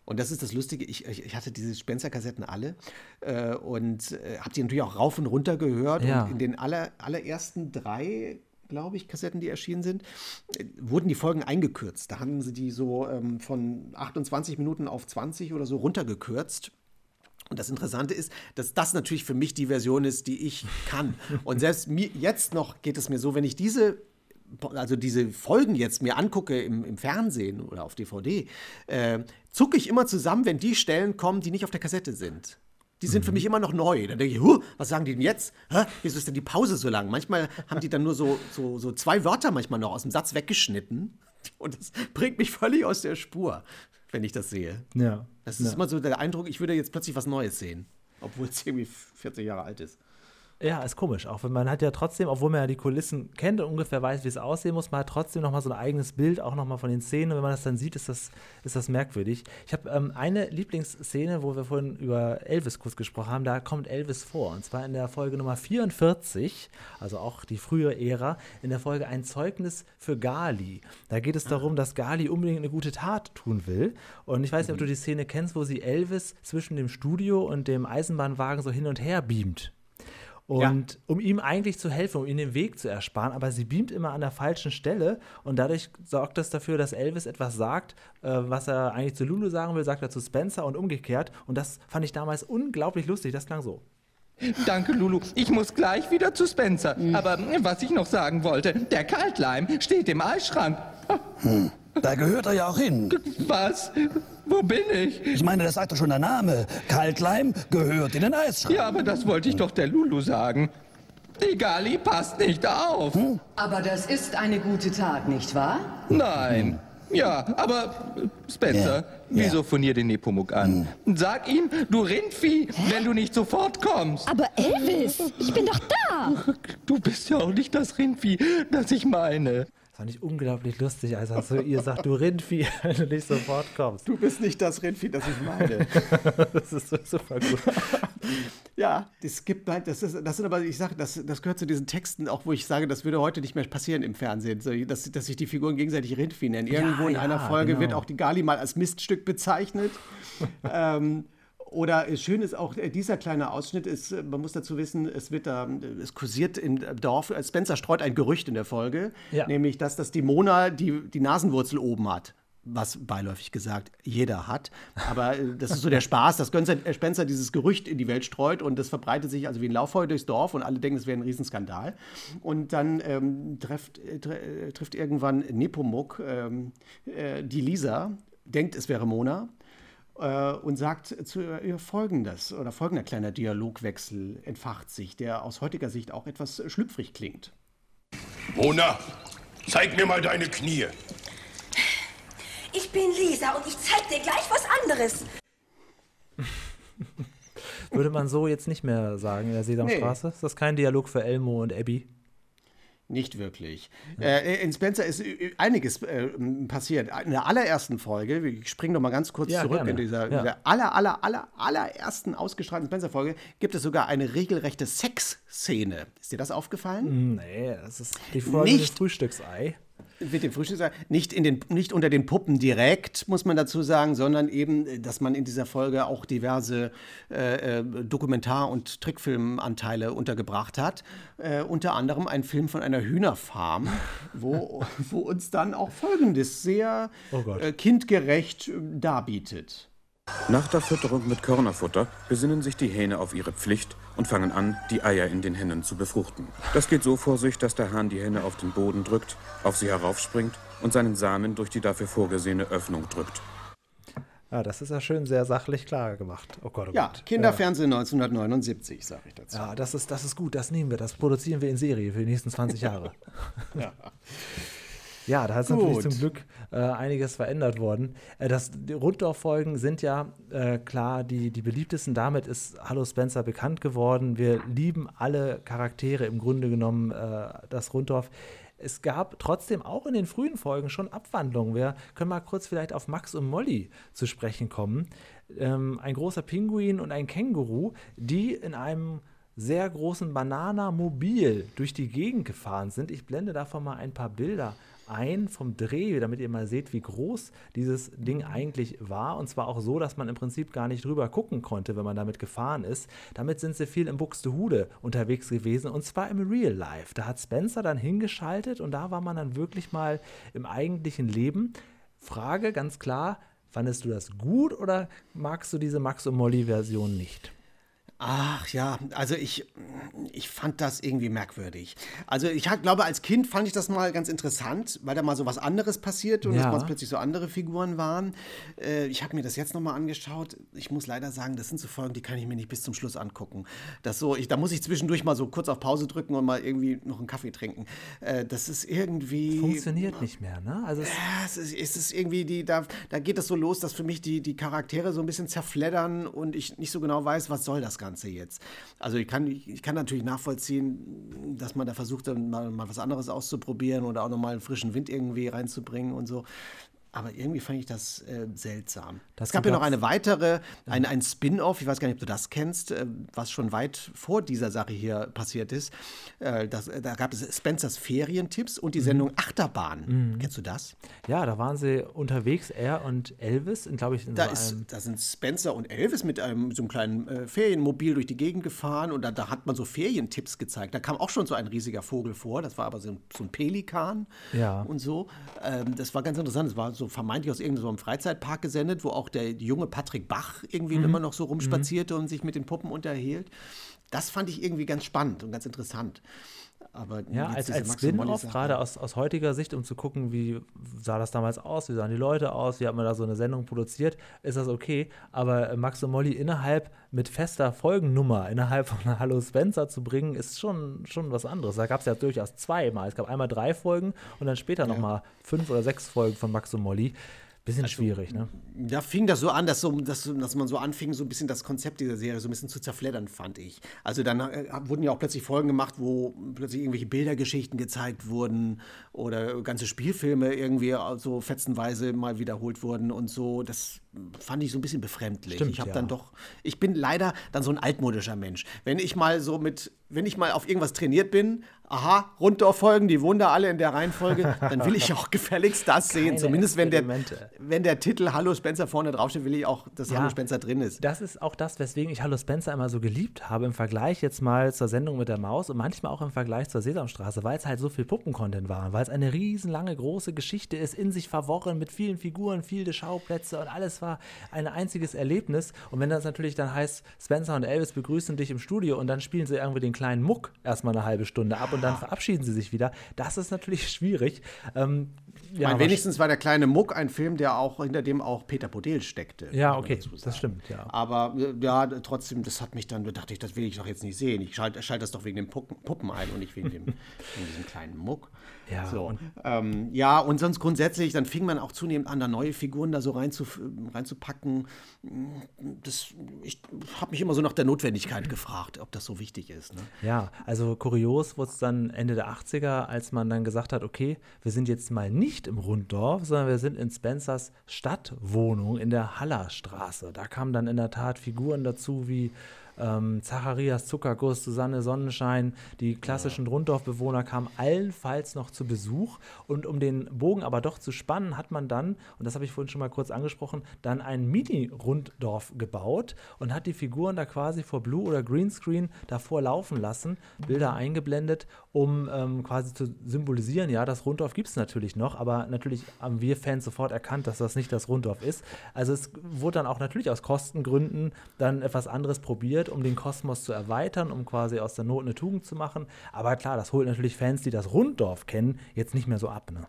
Und das ist das Lustige, ich, ich hatte diese Spencer-Kassetten alle äh, und äh, habe die natürlich auch rauf und runter gehört. Ja. Und in den aller, allerersten drei, glaube ich, Kassetten, die erschienen sind, äh, wurden die Folgen eingekürzt. Da haben sie die so ähm, von 28 Minuten auf 20 oder so runtergekürzt. Und das Interessante ist, dass das natürlich für mich die Version ist, die ich kann. Und selbst mir, jetzt noch geht es mir so, wenn ich diese also diese Folgen jetzt mir angucke im, im Fernsehen oder auf DVD, äh, zucke ich immer zusammen, wenn die Stellen kommen, die nicht auf der Kassette sind. Die sind für mich immer noch neu. Dann denke ich, huh, was sagen die denn jetzt? Hä? Wieso ist denn die Pause so lang? Manchmal haben die dann nur so, so, so zwei Wörter manchmal noch aus dem Satz weggeschnitten. Und das bringt mich völlig aus der Spur, wenn ich das sehe. Ja. Das ist ja. immer so der Eindruck, ich würde jetzt plötzlich was Neues sehen. Obwohl es irgendwie 40 Jahre alt ist. Ja, ist komisch. Auch wenn man hat ja trotzdem, obwohl man ja die Kulissen kennt und ungefähr weiß, wie es aussehen muss, man hat trotzdem noch mal so ein eigenes Bild, auch noch mal von den Szenen. Und wenn man das dann sieht, ist das, ist das merkwürdig. Ich habe ähm, eine Lieblingsszene, wo wir vorhin über Elvis kurz gesprochen haben. Da kommt Elvis vor. Und zwar in der Folge Nummer 44, also auch die frühe Ära, in der Folge Ein Zeugnis für Gali. Da geht es darum, dass Gali unbedingt eine gute Tat tun will. Und ich weiß nicht, ob du die Szene kennst, wo sie Elvis zwischen dem Studio und dem Eisenbahnwagen so hin und her beamt. Und um ihm eigentlich zu helfen, um ihm den Weg zu ersparen, aber sie beamt immer an der falschen Stelle und dadurch sorgt das dafür, dass Elvis etwas sagt, äh, was er eigentlich zu Lulu sagen will, sagt er zu Spencer und umgekehrt. Und das fand ich damals unglaublich lustig. Das klang so. Danke, Lulu. Ich muss gleich wieder zu Spencer. Aber äh, was ich noch sagen wollte, der Kaltleim steht im Eisschrank. Hm. Da gehört er ja auch hin. Was? Wo bin ich? Ich meine, das sagt doch schon der Name. Kaltleim gehört in den Eisschrank. Ja, aber das wollte ich doch der Lulu sagen. Die Gali passt nicht auf. Aber das ist eine gute Tat, nicht wahr? Nein. Ja, aber äh, Spencer, wieso von ihr den Nepomuk an? Sag ihm, du Rindvieh, wenn du nicht sofort kommst. Aber Elvis, ich bin doch da. Du bist ja auch nicht das Rindvieh, das ich meine. Fand ich unglaublich lustig, als er zu ihr sagt, du Rindvieh, (laughs) wenn du nicht sofort kommst. Du bist nicht das Rindvieh, das ich meine. (laughs) das ist so super gut. (laughs) Ja, das gibt halt, das, ist, das sind aber, ich sage, das, das gehört zu diesen Texten, auch wo ich sage, das würde heute nicht mehr passieren im Fernsehen, so, dass, dass sich die Figuren gegenseitig Rindvieh nennen. Irgendwo Ja, in ja, einer Folge genau. wird auch die Gali mal als Miststück bezeichnet. ähm, oder schön ist auch äh, dieser kleine Ausschnitt ist, äh, man muss dazu wissen, es wird da, äh, es kursiert im Dorf, Spencer streut ein Gerücht in der Folge, Ja. nämlich, dass das die Mona die, die Nasenwurzel oben hat. was beiläufig gesagt jeder hat. Aber das ist so der Spaß, dass Spencer dieses Gerücht in die Welt streut und das verbreitet sich also wie ein Lauffeuer durchs Dorf und alle denken, es wäre ein Riesenskandal. Und dann ähm, trifft, äh, tre- äh, trifft irgendwann Nepomuk ähm, äh, die Lisa, denkt, es wäre Mona äh, und sagt zu ihr folgendes oder folgender kleiner Dialogwechsel entfacht sich, der aus heutiger Sicht auch etwas schlüpfrig klingt. Mona, zeig mir mal deine Knie. Ich bin Lisa und ich zeig dir gleich was anderes. (laughs) Würde man so jetzt nicht mehr sagen in der Sesamstraße? Ist das kein Dialog für Elmo und Abby? Nicht wirklich. Äh, in Spencer ist äh, einiges äh, passiert. In der allerersten Folge, ich springe noch mal ganz kurz Ja, zurück, gerne. in dieser, Ja. dieser aller, aller, aller, allerersten ausgestrahlten Spencer-Folge gibt es sogar eine regelrechte Sexszene. Ist dir das aufgefallen? Nee, das ist die Folge des Nicht- Frühstücksei. Mit dem Frühstück nicht, in den, nicht unter den Puppen direkt, muss man dazu sagen, sondern eben, dass man in dieser Folge auch diverse äh, äh, Dokumentar- und Trickfilmanteile untergebracht hat. Äh, unter anderem ein Film von einer Hühnerfarm, (laughs) wo, wo uns dann auch Folgendes sehr Oh äh, kindgerecht äh, darbietet. Nach der Fütterung mit Körnerfutter besinnen sich die Hähne auf ihre Pflicht und fangen an, die Eier in den Hennen zu befruchten. Das geht so vor sich, dass der Hahn die Henne auf den Boden drückt, auf sie heraufspringt und seinen Samen durch die dafür vorgesehene Öffnung drückt. Ja, das ist ja schön sehr sachlich klar gemacht. Oh Gott, oh Ja, Gott. Kinderfernsehen 1979, sage ich dazu. Ja, das ist, das ist gut, das nehmen wir, das produzieren wir in Serie für die nächsten 20 Jahre. (laughs) Ja. Ja, da ist natürlich Gut. zum Glück äh, einiges verändert worden. Äh, das, die Runddorf-Folgen sind ja äh, klar die, die beliebtesten. Damit ist Hallo Spencer bekannt geworden. Wir lieben alle Charaktere im Grunde genommen, äh, das Runddorf. Es gab trotzdem auch in den frühen Folgen schon Abwandlungen. Wir können mal kurz vielleicht auf Max und Molly zu sprechen kommen. Ähm, ein großer Pinguin und ein Känguru, die in einem sehr großen Banana-Mobil durch die Gegend gefahren sind. Ich blende davon mal ein paar Bilder ein vom Dreh, damit ihr mal seht, wie groß dieses Ding eigentlich war. Und zwar auch so, dass man im Prinzip gar nicht drüber gucken konnte, wenn man damit gefahren ist. Damit sind sie viel in Buxtehude unterwegs gewesen und zwar im Real Life. Da hat Spencer dann hingeschaltet und da war man dann wirklich mal im eigentlichen Leben. Frage ganz klar, fandest du das gut oder magst du diese Max und Molly Version nicht? Ach ja, also ich, ich fand das irgendwie merkwürdig. Also ich hab- glaube, als Kind fand ich das mal ganz interessant, weil da mal so was anderes passiert und Ja. dass plötzlich so andere Figuren waren. Äh, ich habe mir das jetzt nochmal angeschaut. Ich muss leider sagen, das sind so Folgen, die kann ich mir nicht bis zum Schluss angucken. Das so, ich, da muss ich zwischendurch mal so kurz auf Pause drücken und mal irgendwie noch einen Kaffee trinken. Äh, das ist irgendwie... Funktioniert nicht mehr, ne? Also es, Ja, es ist, es ist irgendwie die, da, da geht es so los, dass für mich die, die Charaktere so ein bisschen zerfleddern und ich nicht so genau weiß, was soll das Ganze jetzt. Also ich kann, ich kann natürlich nachvollziehen, dass man da versucht, dann mal, mal was anderes auszuprobieren oder auch nochmal einen frischen Wind irgendwie reinzubringen und so. Aber irgendwie fand ich das äh, seltsam. Das es gab ja noch eine weitere, ein, ein Spin-off, ich weiß gar nicht, ob du das kennst, äh, was schon weit vor dieser Sache hier passiert ist. Äh, das, da gab es Spencers Ferientipps und die Sendung Achterbahn. Mhm. Kennst du das? Ja, da waren sie unterwegs, er und Elvis, glaube ich, Da, so ist, da sind Spencer und Elvis mit einem so einem kleinen äh, Ferienmobil durch die Gegend gefahren und da, da hat man so Ferientipps gezeigt. Da kam auch schon so ein riesiger Vogel vor, das war aber so ein, so ein Pelikan Ja. und so. Ähm, das war ganz interessant. Das war so vermeintlich aus irgendeinem Freizeitpark gesendet, wo auch der junge Patrick Bach irgendwie Mhm. immer noch so rumspazierte und sich mit den Puppen unterhielt. Das fand ich irgendwie ganz spannend und ganz interessant. Aber Ja, als, als Spin-off, gerade aus, aus heutiger Sicht, um zu gucken, wie sah das damals aus, wie sahen die Leute aus, wie hat man da so eine Sendung produziert, ist das okay. Aber Max und Molly innerhalb mit fester Folgennummer, innerhalb von (laughs) Hallo Spencer zu bringen, ist schon, schon was anderes. Da gab es ja durchaus zweimal. Es gab einmal drei Folgen und dann später Ja. nochmal fünf oder sechs Folgen von Max und Molly. Bisschen schwierig, ne? Da fing das so an, dass, so, dass, dass man so anfing, so ein bisschen das Konzept dieser Serie so ein bisschen zu zerfleddern, fand ich. Also dann äh, wurden ja auch plötzlich Folgen gemacht, wo plötzlich irgendwelche Bildergeschichten gezeigt wurden oder ganze Spielfilme irgendwie so fetzenweise mal wiederholt wurden und so. Das fand ich so ein bisschen befremdlich. Stimmt, ich habe ja. dann doch, ich bin leider dann so ein altmodischer Mensch. Wenn ich mal so mit, wenn ich mal auf irgendwas trainiert bin, aha, Runddorf-Folgen, die Wunder alle in der Reihenfolge, dann will ich auch (laughs) gefälligst das sehen. Keine Zumindest wenn der, wenn der Titel Hallo Spencer vorne draufsteht, will ich auch, dass Ja. Hallo Spencer drin ist. Das ist auch das, weswegen ich Hallo Spencer immer so geliebt habe, im Vergleich jetzt mal zur Sendung mit der Maus und manchmal auch im Vergleich zur Sesamstraße, weil es halt so viel Puppencontent war, weil es eine riesenlange, große Geschichte ist, in sich verworren, mit vielen Figuren, viele Schauplätze und alles war ein einziges Erlebnis. Und wenn das natürlich dann heißt, Spencer und Elvis begrüßen dich im Studio und dann spielen sie irgendwie den kleinen Muck erstmal eine halbe Stunde ab und dann verabschieden sie sich wieder, das ist natürlich (laughs) schwierig. Ähm, ja, meine, wenigstens war der kleine Muck ein Film, der auch, hinter dem auch Peter Podel steckte. Ja, okay, das stimmt, ja. Aber äh, ja, trotzdem, das hat mich dann, da dachte ich, das will ich doch jetzt nicht sehen. Ich schalte schalt das doch wegen den Puppen, ein und nicht wegen, dem, (laughs) wegen diesem kleinen Muck. Ja, so. und- ähm, ja, und sonst grundsätzlich, dann fing man auch zunehmend an, da neue Figuren da so reinzuf reinzupacken. Das, ich habe mich immer so nach der Notwendigkeit (clears throat) gefragt, ob das so wichtig ist. Ne? Ja, also kurios wurde es dann Ende der 80er, als man dann gesagt hat, okay, wir sind jetzt mal nicht im Runddorf, sondern wir sind in Spencers Stadtwohnung in der Hallerstraße. Da kamen dann in der Tat Figuren dazu wie ähm, Zacharias Zuckerguss, Susanne Sonnenschein, die klassischen Runddorfbewohner kamen allenfalls noch zu Besuch. Und um den Bogen aber doch zu spannen, hat man dann, und das habe ich vorhin schon mal kurz angesprochen, dann ein Mini-Runddorf gebaut und hat die Figuren da quasi vor Blue- oder Greenscreen davor laufen lassen, Bilder eingeblendet, um ähm, quasi zu symbolisieren, ja, das Runddorf gibt es natürlich noch, aber natürlich haben wir Fans sofort erkannt, dass das nicht das Runddorf ist. Also es wurde dann auch natürlich aus Kostengründen dann etwas anderes probiert, um den Kosmos zu erweitern, um quasi aus der Not eine Tugend zu machen. Aber klar, das holt natürlich Fans, die das Runddorf kennen, jetzt nicht mehr so ab, ne?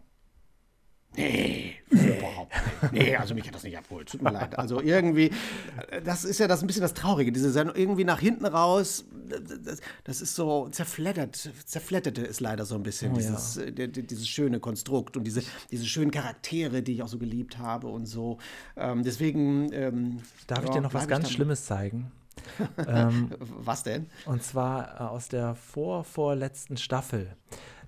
Nee, überhaupt nicht. Nee, also mich hat das nicht abgeholt. Tut mir leid. Also irgendwie, das ist ja das ein bisschen das Traurige. Diese Sendung irgendwie nach hinten raus, das, das ist so zerfleddert. Zerfledderte ist leider so ein bisschen Oh ja. dieses, äh, die- die- dieses schöne Konstrukt und diese, diese schönen Charaktere, die ich auch so geliebt habe und so. Ähm, deswegen. Ähm, Darf ich ja, dir noch was ich ganz. Schlimmes zeigen? (laughs) ähm, was denn? Und zwar äh, aus der vorvorletzten Staffel.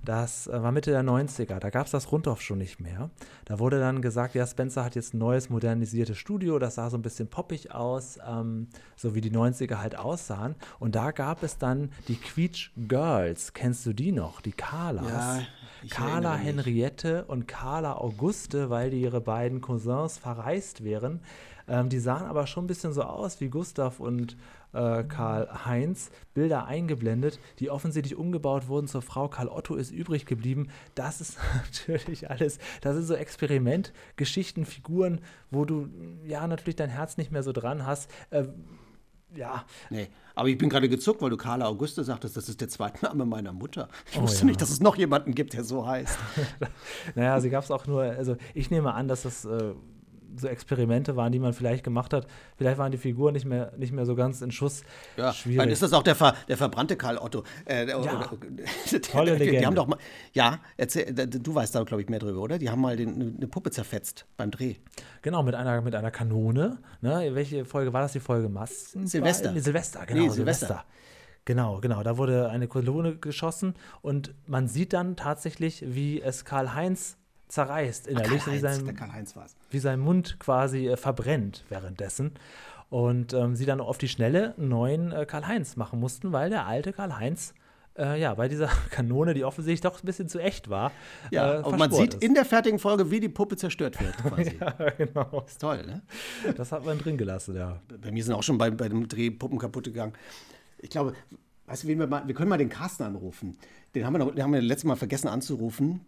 Das äh, war Mitte der 90er. Da gab es das Rundorf schon nicht mehr. Da wurde dann gesagt, ja, Spencer hat jetzt ein neues, modernisiertes Studio. Das sah so ein bisschen poppig aus, ähm, so wie die 90er halt aussahen. Und da gab es dann die Quietsch Girls. Kennst du die noch? Die Carlas. Ja, Carla. Henriette und Carla Auguste, weil die ihre beiden Cousins verreist wären. Ähm, die sahen aber schon ein bisschen so aus wie Gustav und äh, Karl Heinz. Bilder eingeblendet, die offensichtlich umgebaut wurden zur Frau. Karl Otto ist übrig geblieben. Das ist (laughs) natürlich alles, das sind so Experimentgeschichten, Figuren, wo du ja natürlich dein Herz nicht mehr so dran hast. Äh, ja, Nee, aber ich bin gerade gezuckt, weil du Carla Auguste sagtest, das ist der zweite Name meiner Mutter. Ich Oh wusste ja. nicht, dass es noch jemanden gibt, der so heißt. (laughs) Naja, sie gab es auch nur, also ich nehme an, dass das äh, so Experimente waren, die man vielleicht gemacht hat. Vielleicht waren die Figuren nicht mehr, nicht mehr so ganz in Schuss. Ja, Schwierig. dann ist das auch der, ver, der verbrannte Karl Otto. Äh, der, Ja. (laughs) Tolle die, die Legende. haben doch mal, ja, erzähl, du weißt da, glaube ich, mehr drüber, oder? Die haben mal den, eine- Puppe zerfetzt beim Dreh. Genau, mit einer, mit einer Kanone. Ne? Welche Folge war das? Die Folge Masken? Silvester. Silvester, genau. Nee, Silvester. Silvester. Genau, genau. Da wurde eine Kanone geschossen und man sieht dann tatsächlich, wie es Karl-Heinz zerreißt innerlich. wie, sein, wie sein Mund quasi äh, verbrennt währenddessen. Und ähm, sie dann auf die Schnelle einen neuen äh, Karl-Heinz machen mussten, weil der alte Karl-Heinz äh, ja, bei dieser (laughs) Kanone, die offensichtlich doch ein bisschen zu echt war, Ja, äh, und man sieht ist. in der fertigen Folge, wie die Puppe zerstört wird, (laughs) quasi. ja, genau. Ist toll, ne? Das hat man drin gelassen, ja. Bei mir sind auch schon bei, bei dem Dreh Puppen kaputt gegangen. Ich glaube, weißt du, wir, mal, wir können mal den Carsten anrufen. Den haben wir, noch, den haben wir letztes Mal vergessen anzurufen.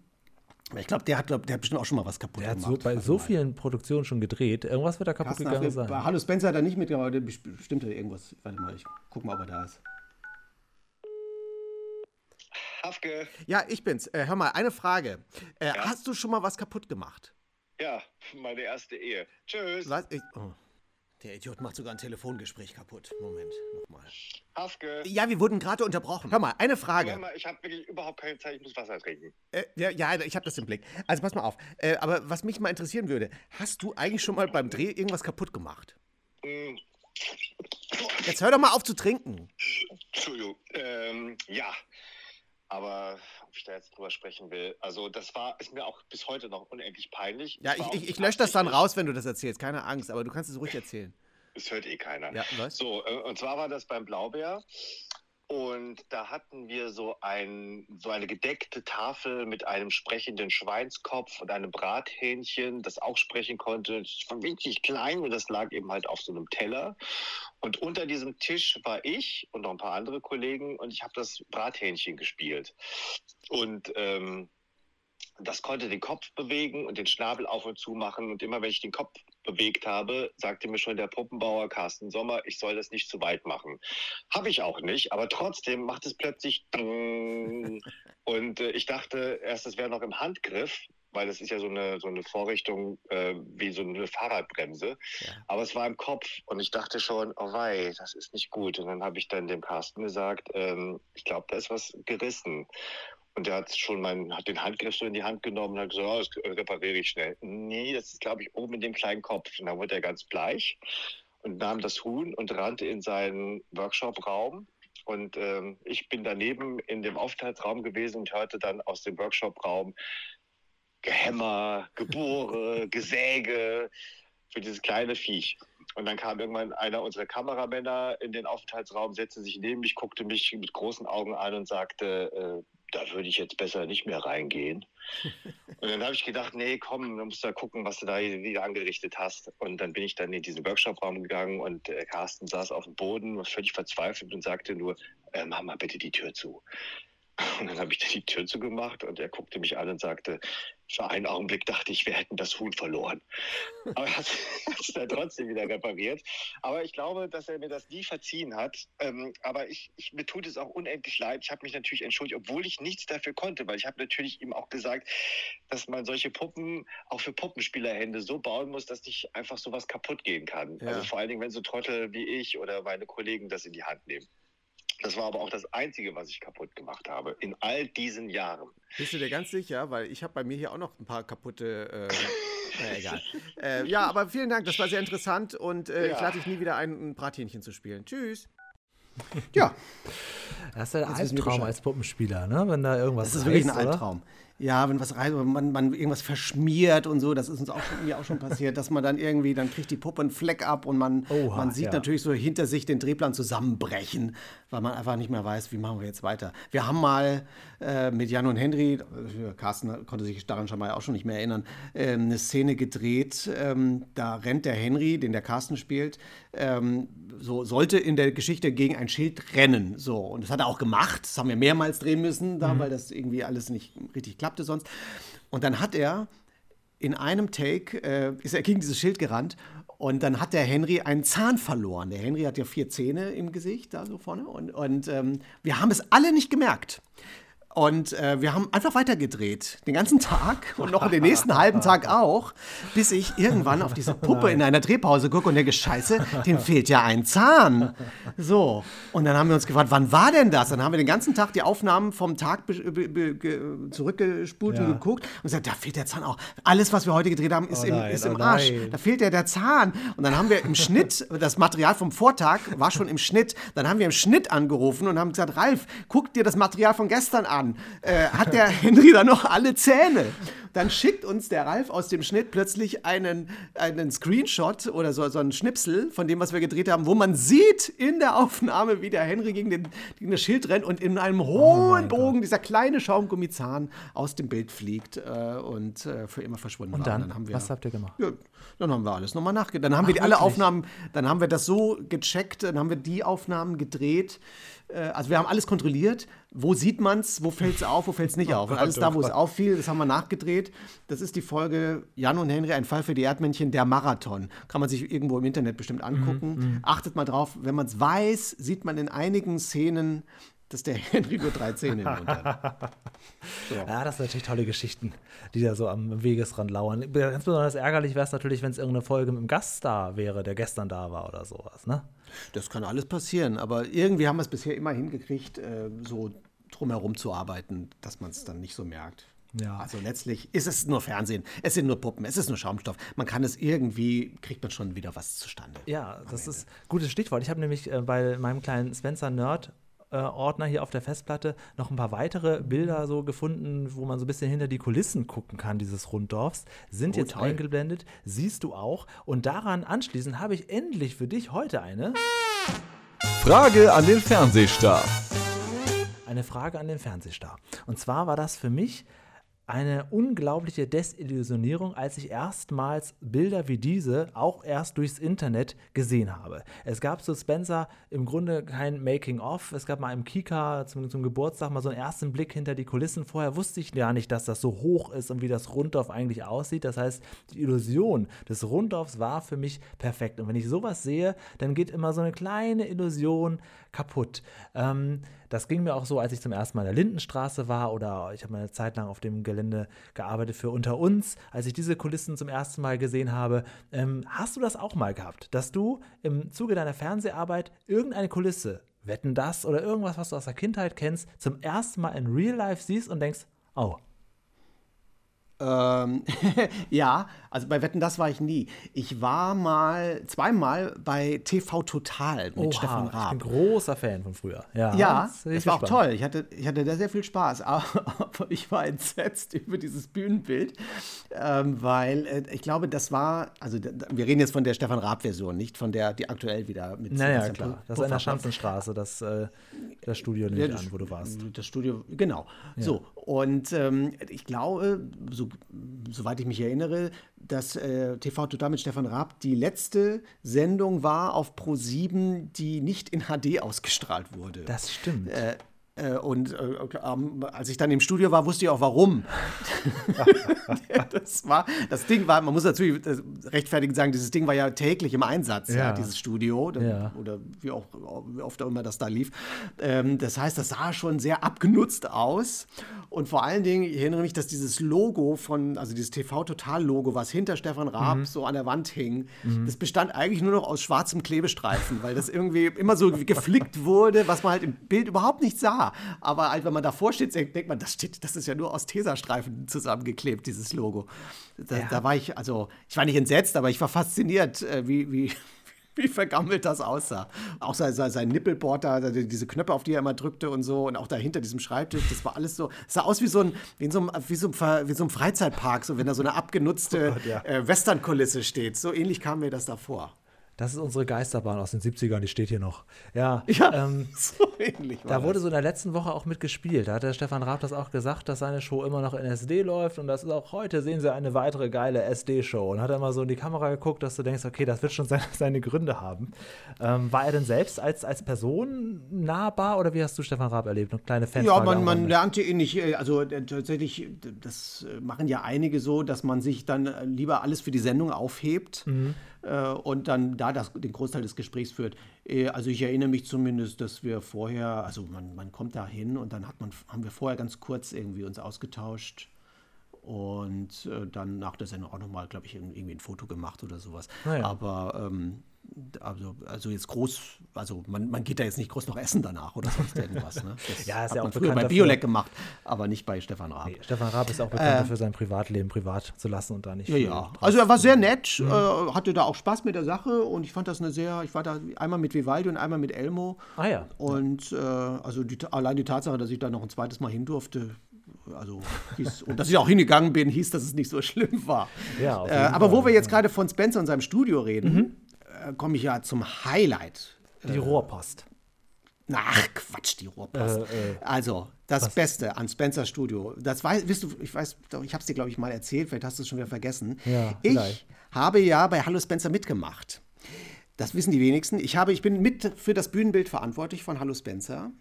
Ich glaube, der hat, glaub, der hat bestimmt auch schon mal was kaputt Der hat gemacht. so, bei so vielen Produktionen schon gedreht. Irgendwas wird da kaputt Carsten gegangen sein. Hallo Spencer hat er nicht mitgemacht, der best- bestimmt hat irgendwas. Warte mal, ich guck mal, ob er da ist. Hafke. Ja, ich bin's. Äh, hör mal, eine Frage. Äh, Hast du schon mal was kaputt gemacht? Ja, meine erste Ehe. Tschüss. Was? Ich, oh. Der Idiot macht sogar ein Telefongespräch kaputt. Moment, nochmal. Hafke. Ja, wir wurden gerade unterbrochen. Hör mal, eine Frage. Hör mal, ich habe wirklich überhaupt keine Zeit, ich muss Wasser trinken. Äh, ja, ja, ich habe das im Blick. Also pass mal auf. Äh, aber was mich mal interessieren würde, hast du eigentlich schon mal beim Dreh irgendwas kaputt gemacht? Hm, Jetzt hör doch mal auf zu trinken. Entschuldigung. Ähm, ja. Aber da jetzt drüber sprechen will. Also das war, ist mir auch bis heute noch unendlich peinlich. Ja, ich, ich, ich lösche das dann raus, wenn du das erzählst. Keine Angst, aber du kannst es ruhig erzählen. Es hört eh keiner. Ja, was? So, äh, und zwar war das beim Blaubär. Und da hatten wir so, ein, so eine gedeckte Tafel mit einem sprechenden Schweinskopf und einem Brathähnchen, das auch sprechen konnte. Das war winzig klein und das lag eben halt auf so einem Teller. Und unter diesem Tisch war ich und noch ein paar andere Kollegen und ich habe das Brathähnchen gespielt. Und ähm, das konnte den Kopf bewegen und den Schnabel auf und zu machen. Und immer wenn ich den Kopf bewegt habe, sagte mir schon der Puppenbauer Carsten Sommer, ich soll das nicht zu weit machen. Habe ich auch nicht, aber trotzdem macht es plötzlich (laughs) und äh, ich dachte erst, es wäre noch im Handgriff, weil es ist ja so eine, so eine Vorrichtung äh, wie so eine Fahrradbremse. Aber es war im Kopf und ich dachte schon, oh wei, das ist nicht gut. Und dann habe ich dann dem Carsten gesagt, ähm, ich glaube, da ist was gerissen. Und der hat schon meinen, hat den Handgriff so in die Hand genommen und hat gesagt, oh, das repariere ich schnell. Nee, das ist, glaube ich, oben in dem kleinen Kopf. Und dann wurde er ganz bleich und nahm das Huhn und rannte in seinen Workshop-Raum. Und ähm, ich bin daneben in dem Aufenthaltsraum gewesen und hörte dann aus dem Workshop-Raum Gehämmer, Gebohre, (laughs) Gesäge für dieses kleine Viech. Und dann kam irgendwann einer unserer Kameramänner in den Aufenthaltsraum, setzte sich neben mich, guckte mich mit großen Augen an und sagte, äh, da würde ich jetzt besser nicht mehr reingehen. (laughs) Und dann habe ich gedacht, nee, komm, du musst da gucken, was du da wieder angerichtet hast. Und dann bin ich dann in diesen Workshop-Raum gegangen und äh, Carsten saß auf dem Boden, völlig verzweifelt und sagte nur, äh, mach mal bitte die Tür zu. (laughs) Und dann habe ich die Tür zugemacht und er guckte mich an und sagte, für einen Augenblick dachte ich, wir hätten das Huhn verloren. Aber er hat (laughs) es dann trotzdem wieder repariert. Aber ich glaube, dass er mir das nie verziehen hat. Ähm, aber ich, ich, mir tut es auch unendlich leid. Ich habe mich natürlich entschuldigt, obwohl ich nichts dafür konnte, weil ich habe natürlich ihm auch gesagt, dass man solche Puppen auch für Puppenspielerhände so bauen muss, dass nicht einfach sowas kaputt gehen kann. Ja. Also vor allen Dingen, wenn so Trottel wie ich oder meine Kollegen das in die Hand nehmen. Das war aber auch das Einzige, was ich kaputt gemacht habe in all diesen Jahren. Bist du dir ganz sicher? Weil ich habe bei mir hier auch noch ein paar kaputte. Äh, (laughs) na, egal. Äh, ja, aber vielen Dank, das war sehr interessant und äh, ich Ja. lade dich nie wieder ein, ein Brathähnchen zu spielen. Tschüss. Ja. Das ist wir Albtraum als Puppenspieler, ne? Wenn da irgendwas Das ist wirklich ein reißt, oder? Ja, wenn was rein, man, man irgendwas verschmiert und so, das ist uns auch schon, mir auch schon passiert, dass man dann irgendwie, dann kriegt die Puppe einen Fleck ab und man, Oha, man sieht ja. natürlich so hinter sich den Drehplan zusammenbrechen, weil man einfach nicht mehr weiß, wie machen wir jetzt weiter. Wir haben mal äh, mit Jan und Henry, äh, Carsten konnte sich daran schon mal auch schon nicht mehr erinnern, äh, eine Szene gedreht. Ähm, da rennt der Henry, den der Carsten spielt, ähm, so sollte in der Geschichte gegen ein Schild rennen. So, und das hat er auch gemacht. Das haben wir mehrmals drehen müssen, da, Mhm. weil das irgendwie alles nicht richtig klappte sonst. Und dann hat er in einem Take äh, ist er gegen dieses Schild gerannt und dann hat der Henry einen Zahn verloren. Der Henry hat ja vier Zähne im Gesicht, da so vorne. Und, und ähm, wir haben es alle nicht gemerkt. Und äh, wir haben einfach weitergedreht, den ganzen Tag und noch den nächsten halben Tag auch, bis ich irgendwann auf diese Puppe in einer Drehpause gucke und denke, scheiße, dem fehlt ja ein Zahn. So, und dann haben wir uns gefragt, wann war denn das? Dann haben wir den ganzen Tag die Aufnahmen vom Tag zurückgespult und Ja. geguckt und gesagt, da fehlt der Zahn auch. Alles, was wir heute gedreht haben, ist Oh im, nein, ist oh im Arsch. nein. Da fehlt ja der Zahn. Und dann haben wir im Schnitt, das Material vom Vortag war schon im Schnitt, dann haben wir im Schnitt angerufen und haben gesagt, Ralf, guck dir das Material von gestern an. Äh, hat der Henry da noch alle Zähne? Dann schickt uns der Ralf aus dem Schnitt plötzlich einen, einen Screenshot oder so, so einen Schnipsel von dem, was wir gedreht haben, wo man sieht in der Aufnahme, wie der Henry gegen, den, gegen das Schild rennt und in einem hohen Bogen dieser kleine Schaumgummizahn aus dem Bild fliegt äh, und äh, für immer verschwunden Und war. dann, haben wir, was habt ihr gemacht? ja, dann haben wir alles nochmal nachgedacht. Dann haben Ach, wir die, alle? Aufnahmen, dann haben wir das so gecheckt, dann haben wir die Aufnahmen gedreht. Äh, Also wir haben alles kontrolliert. Wo sieht man es, wo fällt es auf, wo fällt es nicht auf. Und alles oh da, wo es auffiel, das haben wir nachgedreht. Das ist die Folge Jan und Henry, ein Fall für die Erdmännchen, der Marathon. Kann man sich irgendwo im Internet bestimmt angucken. Mhm, Achtet mal drauf, wenn man es weiß, sieht man in einigen Szenen, dass der (laughs) Henry nur drei Zähne im Mund hat. (laughs) Ja, das sind natürlich tolle Geschichten, die da so am Wegesrand lauern. Ganz besonders ärgerlich wäre es natürlich, wenn es irgendeine Folge mit einem Gaststar wäre, der gestern da war oder sowas, ne? Das kann alles passieren, aber irgendwie haben wir es bisher immer hingekriegt, äh, so drumherum zu arbeiten, dass man es dann nicht so merkt. Ja. Also letztlich ist es nur Fernsehen, es sind nur Puppen, es ist nur Schaumstoff. Man kann es irgendwie, kriegt man schon wieder was zustande. Ja, das ist ein gutes Stichwort. Ich habe nämlich äh, bei meinem kleinen Spencer Nerd Ordner hier auf der Festplatte noch ein paar weitere Bilder so gefunden, wo man so ein bisschen hinter die Kulissen gucken kann, dieses Runddorfs. Sind Oh, jetzt toll. eingeblendet, siehst du auch. Und daran anschließend habe ich endlich für dich heute eine. Frage an den Fernsehstar. Eine Frage an den Fernsehstar. Und zwar war das für mich eine unglaubliche Desillusionierung, als ich erstmals Bilder wie diese auch erst durchs Internet gesehen habe. Es gab zu Spencer im Grunde kein Making-of. Es gab mal im Kika zum, zum Geburtstag mal so einen ersten Blick hinter die Kulissen. Vorher wusste ich gar nicht, dass das so hoch ist und wie das Runddorf eigentlich aussieht. Das heißt, die Illusion des Runddorfs war für mich perfekt. Und wenn ich sowas sehe, dann geht immer so eine kleine Illusion kaputt. Ähm, das ging mir auch so, als ich zum ersten Mal in der Lindenstraße war oder ich habe eine Zeit lang auf dem Gelände gearbeitet für Unter uns, als ich diese Kulissen zum ersten Mal gesehen habe. Ähm, hast du das auch mal gehabt, dass du im Zuge deiner Fernseharbeit irgendeine Kulisse, wetten das oder irgendwas, was du aus der Kindheit kennst, zum ersten Mal in Real Life siehst und denkst, oh, Ähm, (laughs) ja, also bei Wetten, das war ich nie. Ich war mal zweimal bei TV Total mit Oha, Stefan ich Raab. bin großer Fan von früher. Ja, Ja, das war auch toll. Ich hatte, ich hatte da sehr viel Spaß, (laughs) aber ich war entsetzt über dieses Bühnenbild, ähm, weil äh, ich glaube, das war, also wir reden jetzt von der Stefan Raab-Version, nicht von der, die aktuell wieder mit Naja, klar. Das ist in der Schanzenstraße, das, äh, das Studio, Ja, ich das- an, wo du warst. Das Studio, genau. Ja. So, und ähm, ich glaube, so, soweit ich mich erinnere, dass äh, TV Total mit Stefan Raab die letzte Sendung war auf Pro7, die nicht in HD ausgestrahlt wurde. Das stimmt. Äh, und äh, als ich dann im Studio war, wusste ich auch warum. (laughs) (laughs) das war, das Ding war, man muss natürlich äh, rechtfertigend sagen, dieses Ding war ja täglich im Einsatz, ja. Ja. dieses Studio, Ja. oder wie, auch, wie oft auch immer das da lief. Ähm, das heißt, das sah schon sehr abgenutzt aus. Und vor allen Dingen, ich erinnere mich, dass dieses Logo von, also dieses TV-Total-Logo, was hinter Stefan Raab Mhm. so an der Wand hing, Mhm. das bestand eigentlich nur noch aus schwarzem Klebestreifen, weil das irgendwie immer so geflickt wurde, was man halt im Bild überhaupt nicht sah. Aber halt, wenn man davor steht, denkt man, das, steht, das ist ja nur aus Tesastreifen zusammengeklebt, dieses Logo. Da, da war ich, also, ich war nicht entsetzt, aber ich war fasziniert, äh, wie, wie, (laughs) wie vergammelt das aussah. Auch sein, sein, sein Nippelboard da, da, diese Knöpfe, auf die er immer drückte und so, und auch dahinter diesem Schreibtisch, das war alles so, es sah aus wie so ein, wie in so einem, wie so einem, wie so einem Freizeitpark, so wenn da so eine abgenutzte Oh Gott, ja. äh, Westernkulisse steht. So ähnlich kam mir das da vor. Das ist unsere Geisterbahn aus den 70ern, die steht hier noch. Ja, Ja, ähm, (laughs) so ähnlich da wurde das. so in der letzten Woche auch mitgespielt. Da hat der Stefan Raab das auch gesagt, dass seine Show immer noch in SD läuft und das ist auch heute, sehen Sie eine weitere geile SD-Show. Und hat er mal so in die Kamera geguckt, dass du denkst, okay, das wird schon seine, (laughs) seine Gründe haben. Ähm, war er denn selbst als, als Person nahbar oder wie hast du Stefan Raab erlebt? Eine kleine Fanfrage. Ja, man, man lernte ihn nicht. äh, Also äh, tatsächlich, das äh, machen ja einige so, dass man sich dann lieber alles für die Sendung aufhebt Mhm. Äh, und dann da das, den Großteil des Gesprächs führt. Äh, Also ich erinnere mich zumindest, dass wir vorher, also man, man kommt da hin und dann hat man, haben wir vorher ganz kurz irgendwie uns ausgetauscht. Und äh, dann nach der Sendung auch nochmal, glaube ich, irgendwie ein Foto gemacht oder sowas. Ah ja. Aber ähm, also, also jetzt groß, also man, man geht da jetzt nicht groß noch essen danach oder sonst irgendwas. Ne? (laughs) Das Ja, ist hat ja auch bekannt bei. Biolek gemacht, aber nicht bei Stefan Raab. Nee, Stefan Raab ist auch bekannt Äh, dafür, sein Privatleben privat zu lassen und da nicht Ja, ja. Also er war sehr nett, Mhm. äh, hatte da auch Spaß mit der Sache und ich fand das eine sehr, ich war da einmal mit Vivaldi und einmal mit Elmo. Ah ja. Und äh, also die, allein die Tatsache, dass ich da noch ein zweites Mal hin durfte, also hieß, und dass ich auch hingegangen bin, hieß, dass es nicht so schlimm war. Ja, äh, aber wo wir jetzt gerade von Spencer und seinem Studio reden, Mhm. Äh, komme ich ja zum Highlight. Die Rohrpost. Ach, Quatsch, die Rohrpost. Äh, äh, also, das was? Beste an Spencer Studio, das weiß, du, ich weiß, doch, ich habe es dir, glaube ich, mal erzählt, vielleicht hast du es schon wieder vergessen. Ja, ich vielleicht. habe ja bei Hallo Spencer mitgemacht. Das wissen die wenigsten. Ich, habe, ich bin mit für das Bühnenbild verantwortlich von Hallo Spencer.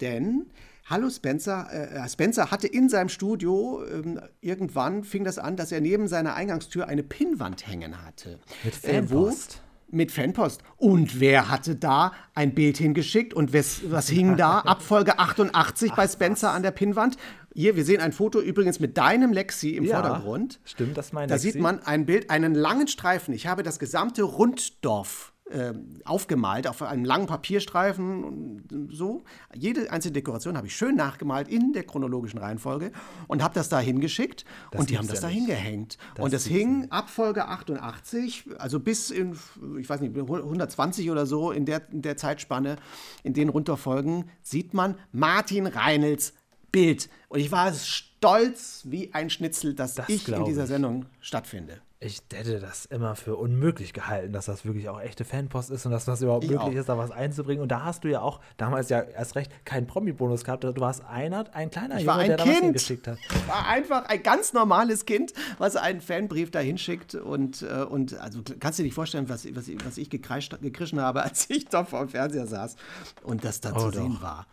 Denn Hallo Spencer, äh, Spencer hatte in seinem Studio, ähm, irgendwann fing das an, dass er neben seiner Eingangstür eine Pinnwand hängen hatte. Mit Äh, wo- Fanpost. Mit Fanpost. Und wer hatte da ein Bild hingeschickt? Und wes, was hing da? (laughs) Abfolge 88 bei Spencer an der Pinnwand. Hier, wir sehen ein Foto übrigens mit deinem Lexi im Ja, Vordergrund. Stimmt, das ist mein Da Lexi. sieht man ein Bild, einen langen Streifen. Ich habe das gesamte Runddorf äh, aufgemalt auf einem langen Papierstreifen und so. Jede einzelne Dekoration habe ich schön nachgemalt in der chronologischen Reihenfolge und habe das da hingeschickt Das und die haben das ja da nicht. hingehängt. Und das hing ab Folge 88, also bis in, ich weiß nicht, 120 oder so in der, in der Zeitspanne, in den Runterfolgen, sieht man Martin Reinels Bild. Und ich war stolz wie ein Schnitzel, dass Das ich in dieser ich. Sendung stattfinde. Ich hätte das immer für unmöglich gehalten, dass das wirklich auch echte Fanpost ist und dass das überhaupt Ich möglich auch. ist, da was einzubringen. Und da hast du ja auch damals ja erst recht keinen Promi-Bonus gehabt. Du warst einer, ein kleiner Ich war Junge, ein der da was Kind. hingeschickt hat. war einfach ein ganz normales Kind, was einen Fanbrief da hinschickt. Und, äh, und also kannst du dir nicht vorstellen, was, was, was ich gekreischt, gekrischen habe, (laughs) als ich da vor dem Fernseher saß und das da Oh, zu sehen war.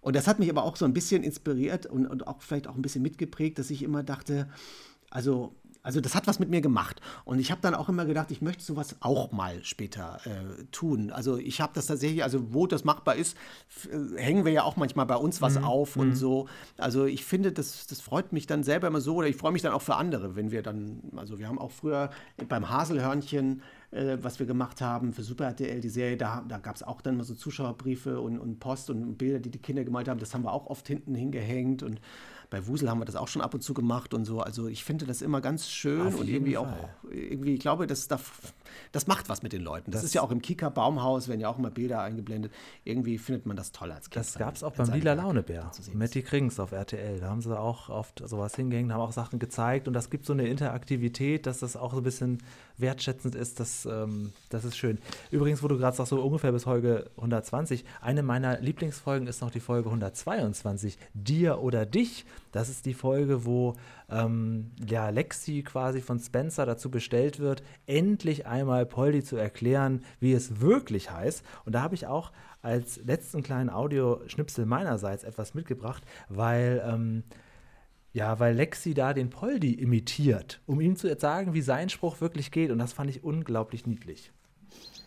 Und das hat mich aber auch so ein bisschen inspiriert und, und auch vielleicht auch ein bisschen mitgeprägt, dass ich immer dachte, also, also das hat was mit mir gemacht. Und ich habe dann auch immer gedacht, ich möchte sowas auch mal später äh, tun. Also ich habe das tatsächlich, also wo das machbar ist, äh, hängen wir ja auch manchmal bei uns was Mhm. auf Mhm. und so. Also ich finde, das, das freut mich dann selber immer so oder ich freue mich dann auch für andere, wenn wir dann, also wir haben auch früher beim Haselhörnchen, äh, was wir gemacht haben für Super RTL, die Serie, da, da gab es auch dann mal so Zuschauerbriefe und, und Post und Bilder, die die Kinder gemalt haben. Das haben wir auch oft hinten hingehängt und bei Wusel haben wir das auch schon ab und zu gemacht und so. Also ich finde das immer ganz schön und irgendwie Fall. auch, irgendwie, ich glaube, das, das, das macht was mit den Leuten. Das, Das- ist ja auch im Kika Baumhaus, werden ja auch immer Bilder eingeblendet. Irgendwie findet man das toll als Kind. Das gab es auch beim Lila Launebär. Matti Krings auf RTL. Da haben sie auch oft sowas hingehängt, haben auch Sachen gezeigt. Und das gibt so eine Interaktivität, dass das auch so ein bisschen wertschätzend ist. Das, ähm, das ist schön. Übrigens, wo du gerade sagst, so ungefähr bis Folge 120. Eine meiner Lieblingsfolgen ist noch die Folge 122. Dir oder dich. Das ist die Folge, wo ähm, ja, Lexi quasi von Spencer dazu bestellt wird, endlich einmal Polly zu erklären, wie es wirklich heißt. Und da habe ich auch als letzten kleinen Audioschnipsel meinerseits etwas mitgebracht, weil, ähm, ja, weil Lexi da den Poldi imitiert, um ihm zu sagen, wie sein Spruch wirklich geht. Und das fand ich unglaublich niedlich.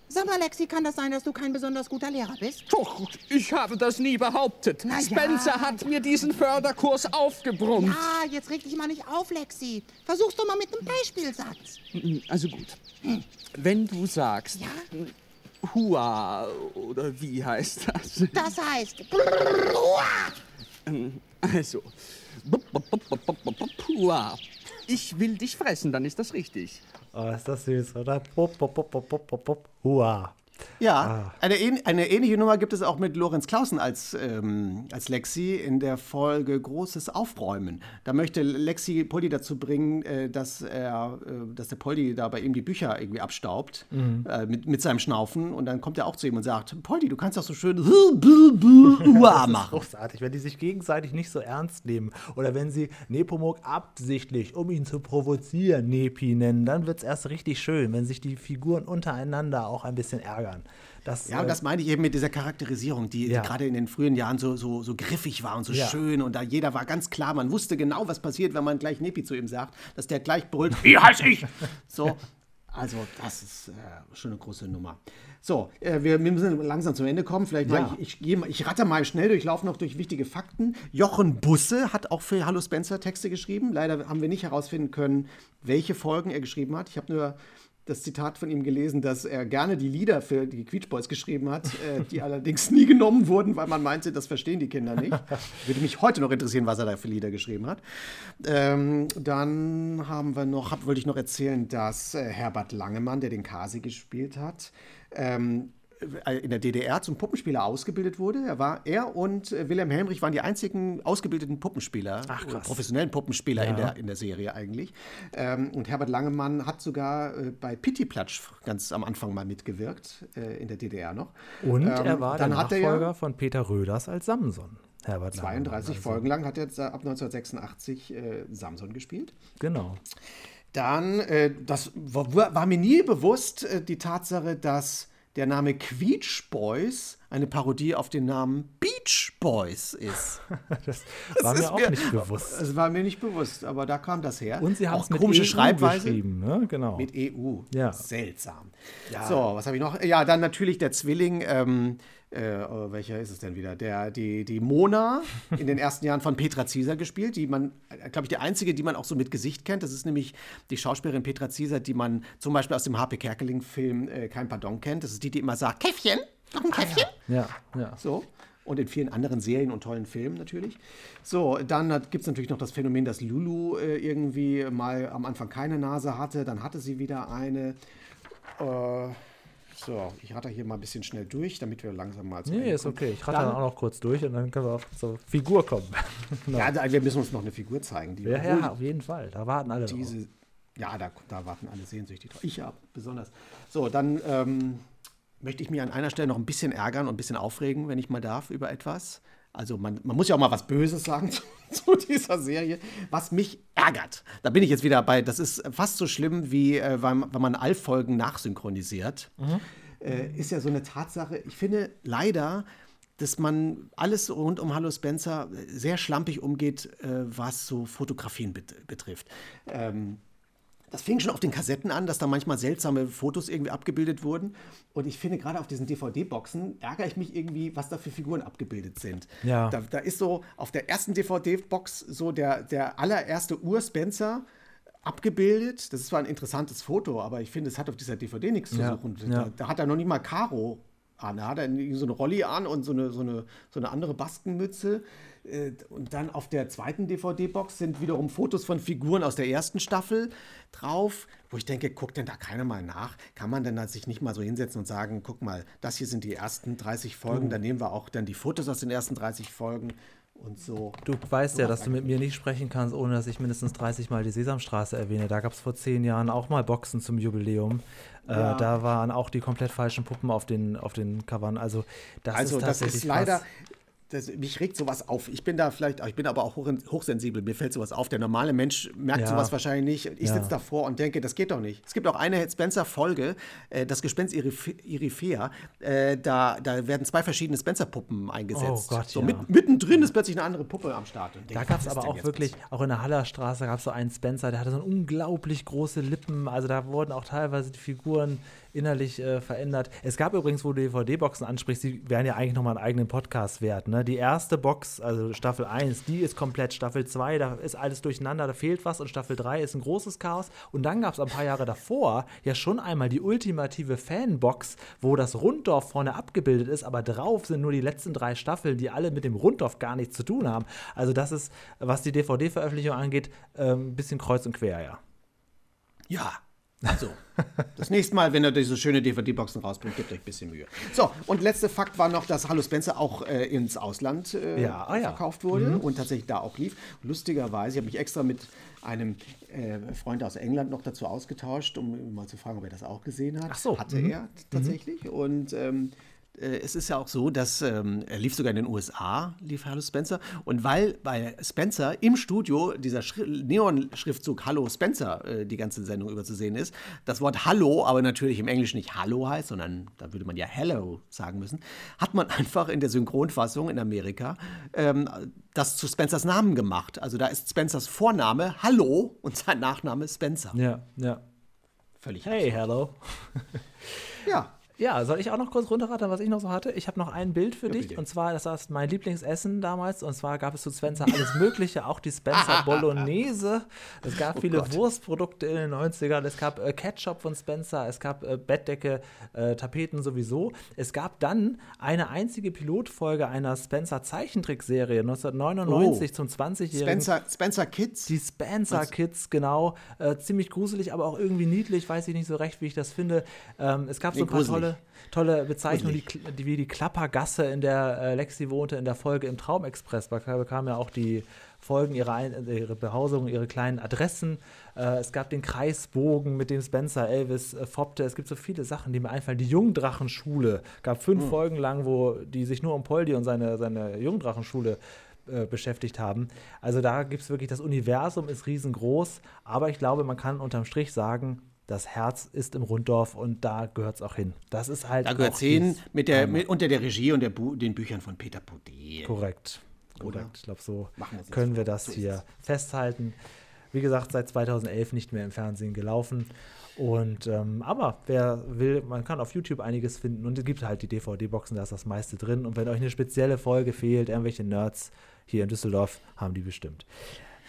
Sag mal, Lexi, kann das sein, dass du kein besonders guter Lehrer bist? Doch, ich habe das nie behauptet. Na ja. Spencer hat mir diesen Förderkurs aufgebrummt. Ja, jetzt reg dich mal nicht auf, Lexi. Versuch's doch mal mit einem Beispielsatz. Also gut. Wenn du sagst, Hua, oder wie heißt das? Das heißt, (laughs) Ähm, Also, Hua. Ich will dich fressen, dann ist das richtig. Oh, ist das süß, oder? Pop, pop, pop, pop, pop, pop, pop. Hua. Ja, eine, ähn- eine ähnliche Nummer gibt es auch mit Lorenz Clausen als, ähm, als Lexi in der Folge Großes Aufräumen. Da möchte Lexi Poldi dazu bringen, äh, dass, er, äh, dass der Poldi da bei ihm die Bücher irgendwie abstaubt Mhm. äh, mit, mit seinem Schnaufen. Und dann kommt er auch zu ihm und sagt, Poldi, du kannst doch so schön (laughs) (laughs) (laughs) ist machen. großartig, wenn die sich gegenseitig nicht so ernst nehmen oder wenn sie Nepomuk absichtlich, um ihn zu provozieren, Nepi nennen, dann wird es erst richtig schön, wenn sich die Figuren untereinander auch ein bisschen ärgern. Das, Ja, und äh, das meine ich eben mit dieser Charakterisierung, die, Ja. die gerade in den frühen Jahren so, so, so griffig war und so Ja. schön. Und da jeder war ganz klar, man wusste genau, was passiert, wenn man gleich Nepi zu ihm sagt, dass der gleich brüllt, wie heiß ich? (laughs) So, also das ist äh, schon eine große Nummer. So, äh, wir, wir müssen langsam zum Ende kommen. Vielleicht Ja. ich, ich, gehe mal- ich ratter mal schnell durch, laufe noch durch wichtige Fakten. Jochen Busse hat auch für Hallo Spencer Texte geschrieben. Leider haben wir nicht herausfinden können, welche Folgen er geschrieben hat. Ich habe nur das Zitat von ihm gelesen, dass er gerne die Lieder für die Quietsch Boys geschrieben hat, äh, die (laughs) allerdings nie genommen wurden, weil man meinte, das verstehen die Kinder nicht. (laughs) Würde mich heute noch interessieren, was er da für Lieder geschrieben hat. Ähm, dann haben wir noch, hab, wollte ich noch erzählen, dass äh, Herbert Langemann, der den Kasi gespielt hat, ähm, äh, in der DDR zum Puppenspieler ausgebildet wurde. Er, war, er und äh, Wilhelm Helmrich waren die einzigen ausgebildeten Puppenspieler, Ach, professionellen Puppenspieler in, Ja. der, in der Serie eigentlich. Ähm, und Herbert Langemann hat sogar äh, bei Pittiplatsch ganz am Anfang mal mitgewirkt, äh, in der DDR noch. Und Ähm, er war der dann hat er ja- Nachfolger von Peter Röders als Samson. Herbert Langemann, 32 also. Folgen lang hat er äh, ab 1986 äh, Samson gespielt. Genau. Dann, äh, das war, war mir nie bewusst, äh, die Tatsache, dass der Name Quietsch Boys eine Parodie auf den Namen Beach Boys ist. (laughs) das war mir auch nicht bewusst. Es war mir nicht bewusst, aber da kam das her. Und sie haben Auch es mit komische EU Schreibweise. geschrieben, ne? Genau. Mit EU. Ja. Seltsam. Ja. So, was habe ich noch? Ja, dann natürlich der Zwilling. Ähm, äh, oh, welcher ist es denn wieder? Der, die, die Mona in den (laughs) ersten Jahren von Petra Zieser gespielt, die man, glaube ich, die einzige, die man auch so mit Gesicht kennt. Das ist nämlich die Schauspielerin Petra Zieser, die man zum Beispiel aus dem H.P. Kerkeling-Film äh, Kein Pardon kennt. Das ist die, die immer sagt, Käffchen, noch ein Käffchen. Ja, ja. So. Und in vielen anderen Serien und tollen Filmen natürlich. So, dann gibt es natürlich noch das Phänomen, dass Lulu äh, irgendwie mal am Anfang keine Nase hatte, dann hatte sie wieder eine. Äh, so, ich rate hier mal ein bisschen schnell durch, damit wir langsam mal Nee, Ende ist kommen. okay. Ich rate Dann- dann auch noch kurz durch und dann können wir auch zur Figur kommen. (laughs) Genau. Ja, wir müssen uns noch eine Figur zeigen. Die ja, ja, auf jeden Fall. Da warten alle diese, drauf. Ja, da, da warten alle sehnsüchtig drauf. Ich ja, besonders. So, dann ähm, möchte ich mich an einer Stelle noch ein bisschen ärgern und ein bisschen aufregen, wenn ich mal darf, über etwas. Also man, man muss ja auch mal was Böses sagen (laughs) zu, zu dieser Serie, was mich ärgert. Da bin ich jetzt wieder bei, das ist fast so schlimm, wie äh, wenn, wenn man Allfolgen nachsynchronisiert. Äh, ist ja so eine Tatsache. Ich finde leider, dass man alles rund um Hallo Spencer sehr schlampig umgeht, äh, was so Fotografien bet betrifft. Ähm, das fing schon auf den Kassetten an, dass da manchmal seltsame Fotos irgendwie abgebildet wurden. Und ich finde, gerade auf diesen DVD-Boxen ärgere ich mich irgendwie, was da für Figuren abgebildet sind. Ja. Da, da ist so auf der ersten DVD-Box so der, der allererste Ur-Spencer abgebildet. Das ist zwar ein interessantes Foto, aber ich finde, es hat auf dieser DVD nichts zu suchen. ja. Da, da hat er noch nicht mal Karo an. Da hat er irgendwie so eine Rolli an und so eine, so eine, so eine andere Baskenmütze. Äh, Und dann auf der zweiten DVD-Box sind wiederum Fotos von Figuren aus der ersten Staffel drauf, wo ich denke, guckt denn da keiner mal nach? Kann man denn da sich nicht mal so hinsetzen und sagen, guck mal, das hier sind die ersten 30 Folgen, Du. dann nehmen wir auch dann die Fotos aus den ersten 30 Folgen und so. Du weißt ja, Sowas dass du mit mir nicht sprechen kannst, ohne dass ich mindestens 30 Mal die Sesamstraße erwähne. Da gab es vor zehn Jahren auch mal Boxen zum Jubiläum. Ja. Äh, da waren auch die komplett falschen Puppen auf den, auf den Covern. Also das also ist das tatsächlich ist leider, krass. Das, mich regt sowas auf. Ich bin da vielleicht, ich bin aber auch hoch, hochsensibel. Mir fällt sowas auf. Der normale Mensch merkt Ja. sowas wahrscheinlich nicht. Ich Ja. sitze davor und denke, das geht doch nicht. Es gibt auch eine Spencer-Folge, äh, das Gespenst Irif- Irifea. Äh, da, da werden zwei verschiedene Spencer-Puppen eingesetzt. Oh Gott, so ja. mit, mittendrin ist plötzlich eine andere Puppe am Start. Und Da denke, gab es aber auch wirklich, auch in der Hallerstraße gab es so einen Spencer, der hatte so unglaublich große Lippen. Also da wurden auch teilweise die Figuren innerlich äh, verändert. Es gab übrigens, wo du DVD-Boxen ansprichst, die wären ja eigentlich nochmal einen eigenen Podcast wert. Ne? Die erste Box, also Staffel 1, die ist komplett. Staffel 2, da ist alles durcheinander, da fehlt was. Und Staffel 3 ist ein großes Chaos. Und dann gab es ein paar Jahre davor ja schon einmal die ultimative Fanbox, wo das Runddorf vorne abgebildet ist, aber drauf sind nur die letzten drei Staffeln, die alle mit dem Runddorf gar nichts zu tun haben. Also das ist, was die DVD-Veröffentlichung angeht, ähm, ein bisschen kreuz und quer, ja. Ja, also, das nächste Mal, wenn er diese schöne DVD-Boxen rausbringt, gebt euch ein bisschen Mühe. So, und letzter Fakt war noch, dass Hallo Spencer auch äh, ins Ausland äh, Ja, ah ja. verkauft wurde Mhm. und tatsächlich da auch lief. Lustigerweise, ich habe mich extra mit einem äh, Freund aus England noch dazu ausgetauscht, um mal zu fragen, ob er das auch gesehen hat. Ach so, Hatte mhm. er tatsächlich. Und ähm, äh, es ist ja auch so, dass ähm, er lief sogar in den USA, lief Hallo Spencer. Und weil bei Spencer im Studio dieser Schri Neon-Schriftzug Hallo Spencer äh, die ganze Sendung über zu sehen ist, das Wort Hallo aber natürlich im Englischen nicht Hallo heißt, sondern da würde man ja Hello sagen müssen, hat man (laughs) einfach in der Synchronfassung in Amerika ähm, das zu Spencers Namen gemacht. Also da ist Spencers Vorname Hallo und sein Nachname Spencer. Ja, ja. Völlig. Hey, hello. Ja. Ja, soll ich auch noch kurz runterraten, was ich noch so hatte? Ich habe noch ein Bild für Ja, dich. bitte. Und zwar, das war mein Lieblingsessen damals. Und zwar gab es zu Spencer alles (laughs) Mögliche, auch die Spencer (laughs) Bolognese. Es gab Oh viele Gott. Wurstprodukte in den 90ern. Es gab äh, Ketchup von Spencer. Es gab äh, Bettdecke, äh, Tapeten sowieso. Es gab dann eine einzige Pilotfolge einer Spencer Zeichentrickserie 1999 Oh. zum 20-jährigen. Spencer, Spencer Kids? Die Spencer Was? Kids, genau. Äh, ziemlich gruselig, aber auch irgendwie niedlich. Weiß ich nicht so recht, wie ich das finde. Ähm, es gab so Nee, ein paar gruselig. tolle, tolle Bezeichnungen, die, die, wie die Klappergasse, in der äh, Lexi wohnte, in der Folge im Traumexpress. Da bekamen ja auch die Folgen ihre, Ein äh, ihre Behausung, ihre kleinen Adressen. Äh, es gab den Kreisbogen, mit dem Spencer Elvis äh, foppte. Es gibt so viele Sachen, die mir einfallen. Die Jungdrachenschule gab fünf Hm. Folgen lang, wo die sich nur um Poldi und seine, seine Jungdrachenschule äh, beschäftigt haben. Also da gibt es wirklich, das Universum ist riesengroß, aber ich glaube, man kann unterm Strich sagen, das Herz ist im Runddorf und da gehört es auch hin. Das ist halt. Da gehört es hin mit der, mit, unter der Regie und der Bu den Büchern von Peter Podel. Korrekt. Oder? Korrekt. Ich glaube, so wir können wir das So hier festhalten. Wie gesagt, seit 2011 nicht mehr im Fernsehen gelaufen. Und ähm, aber wer will, man kann auf YouTube einiges finden und es gibt halt die DVD-Boxen, da ist das meiste drin. Und wenn euch eine spezielle Folge fehlt, irgendwelche Nerds hier in Düsseldorf haben die bestimmt.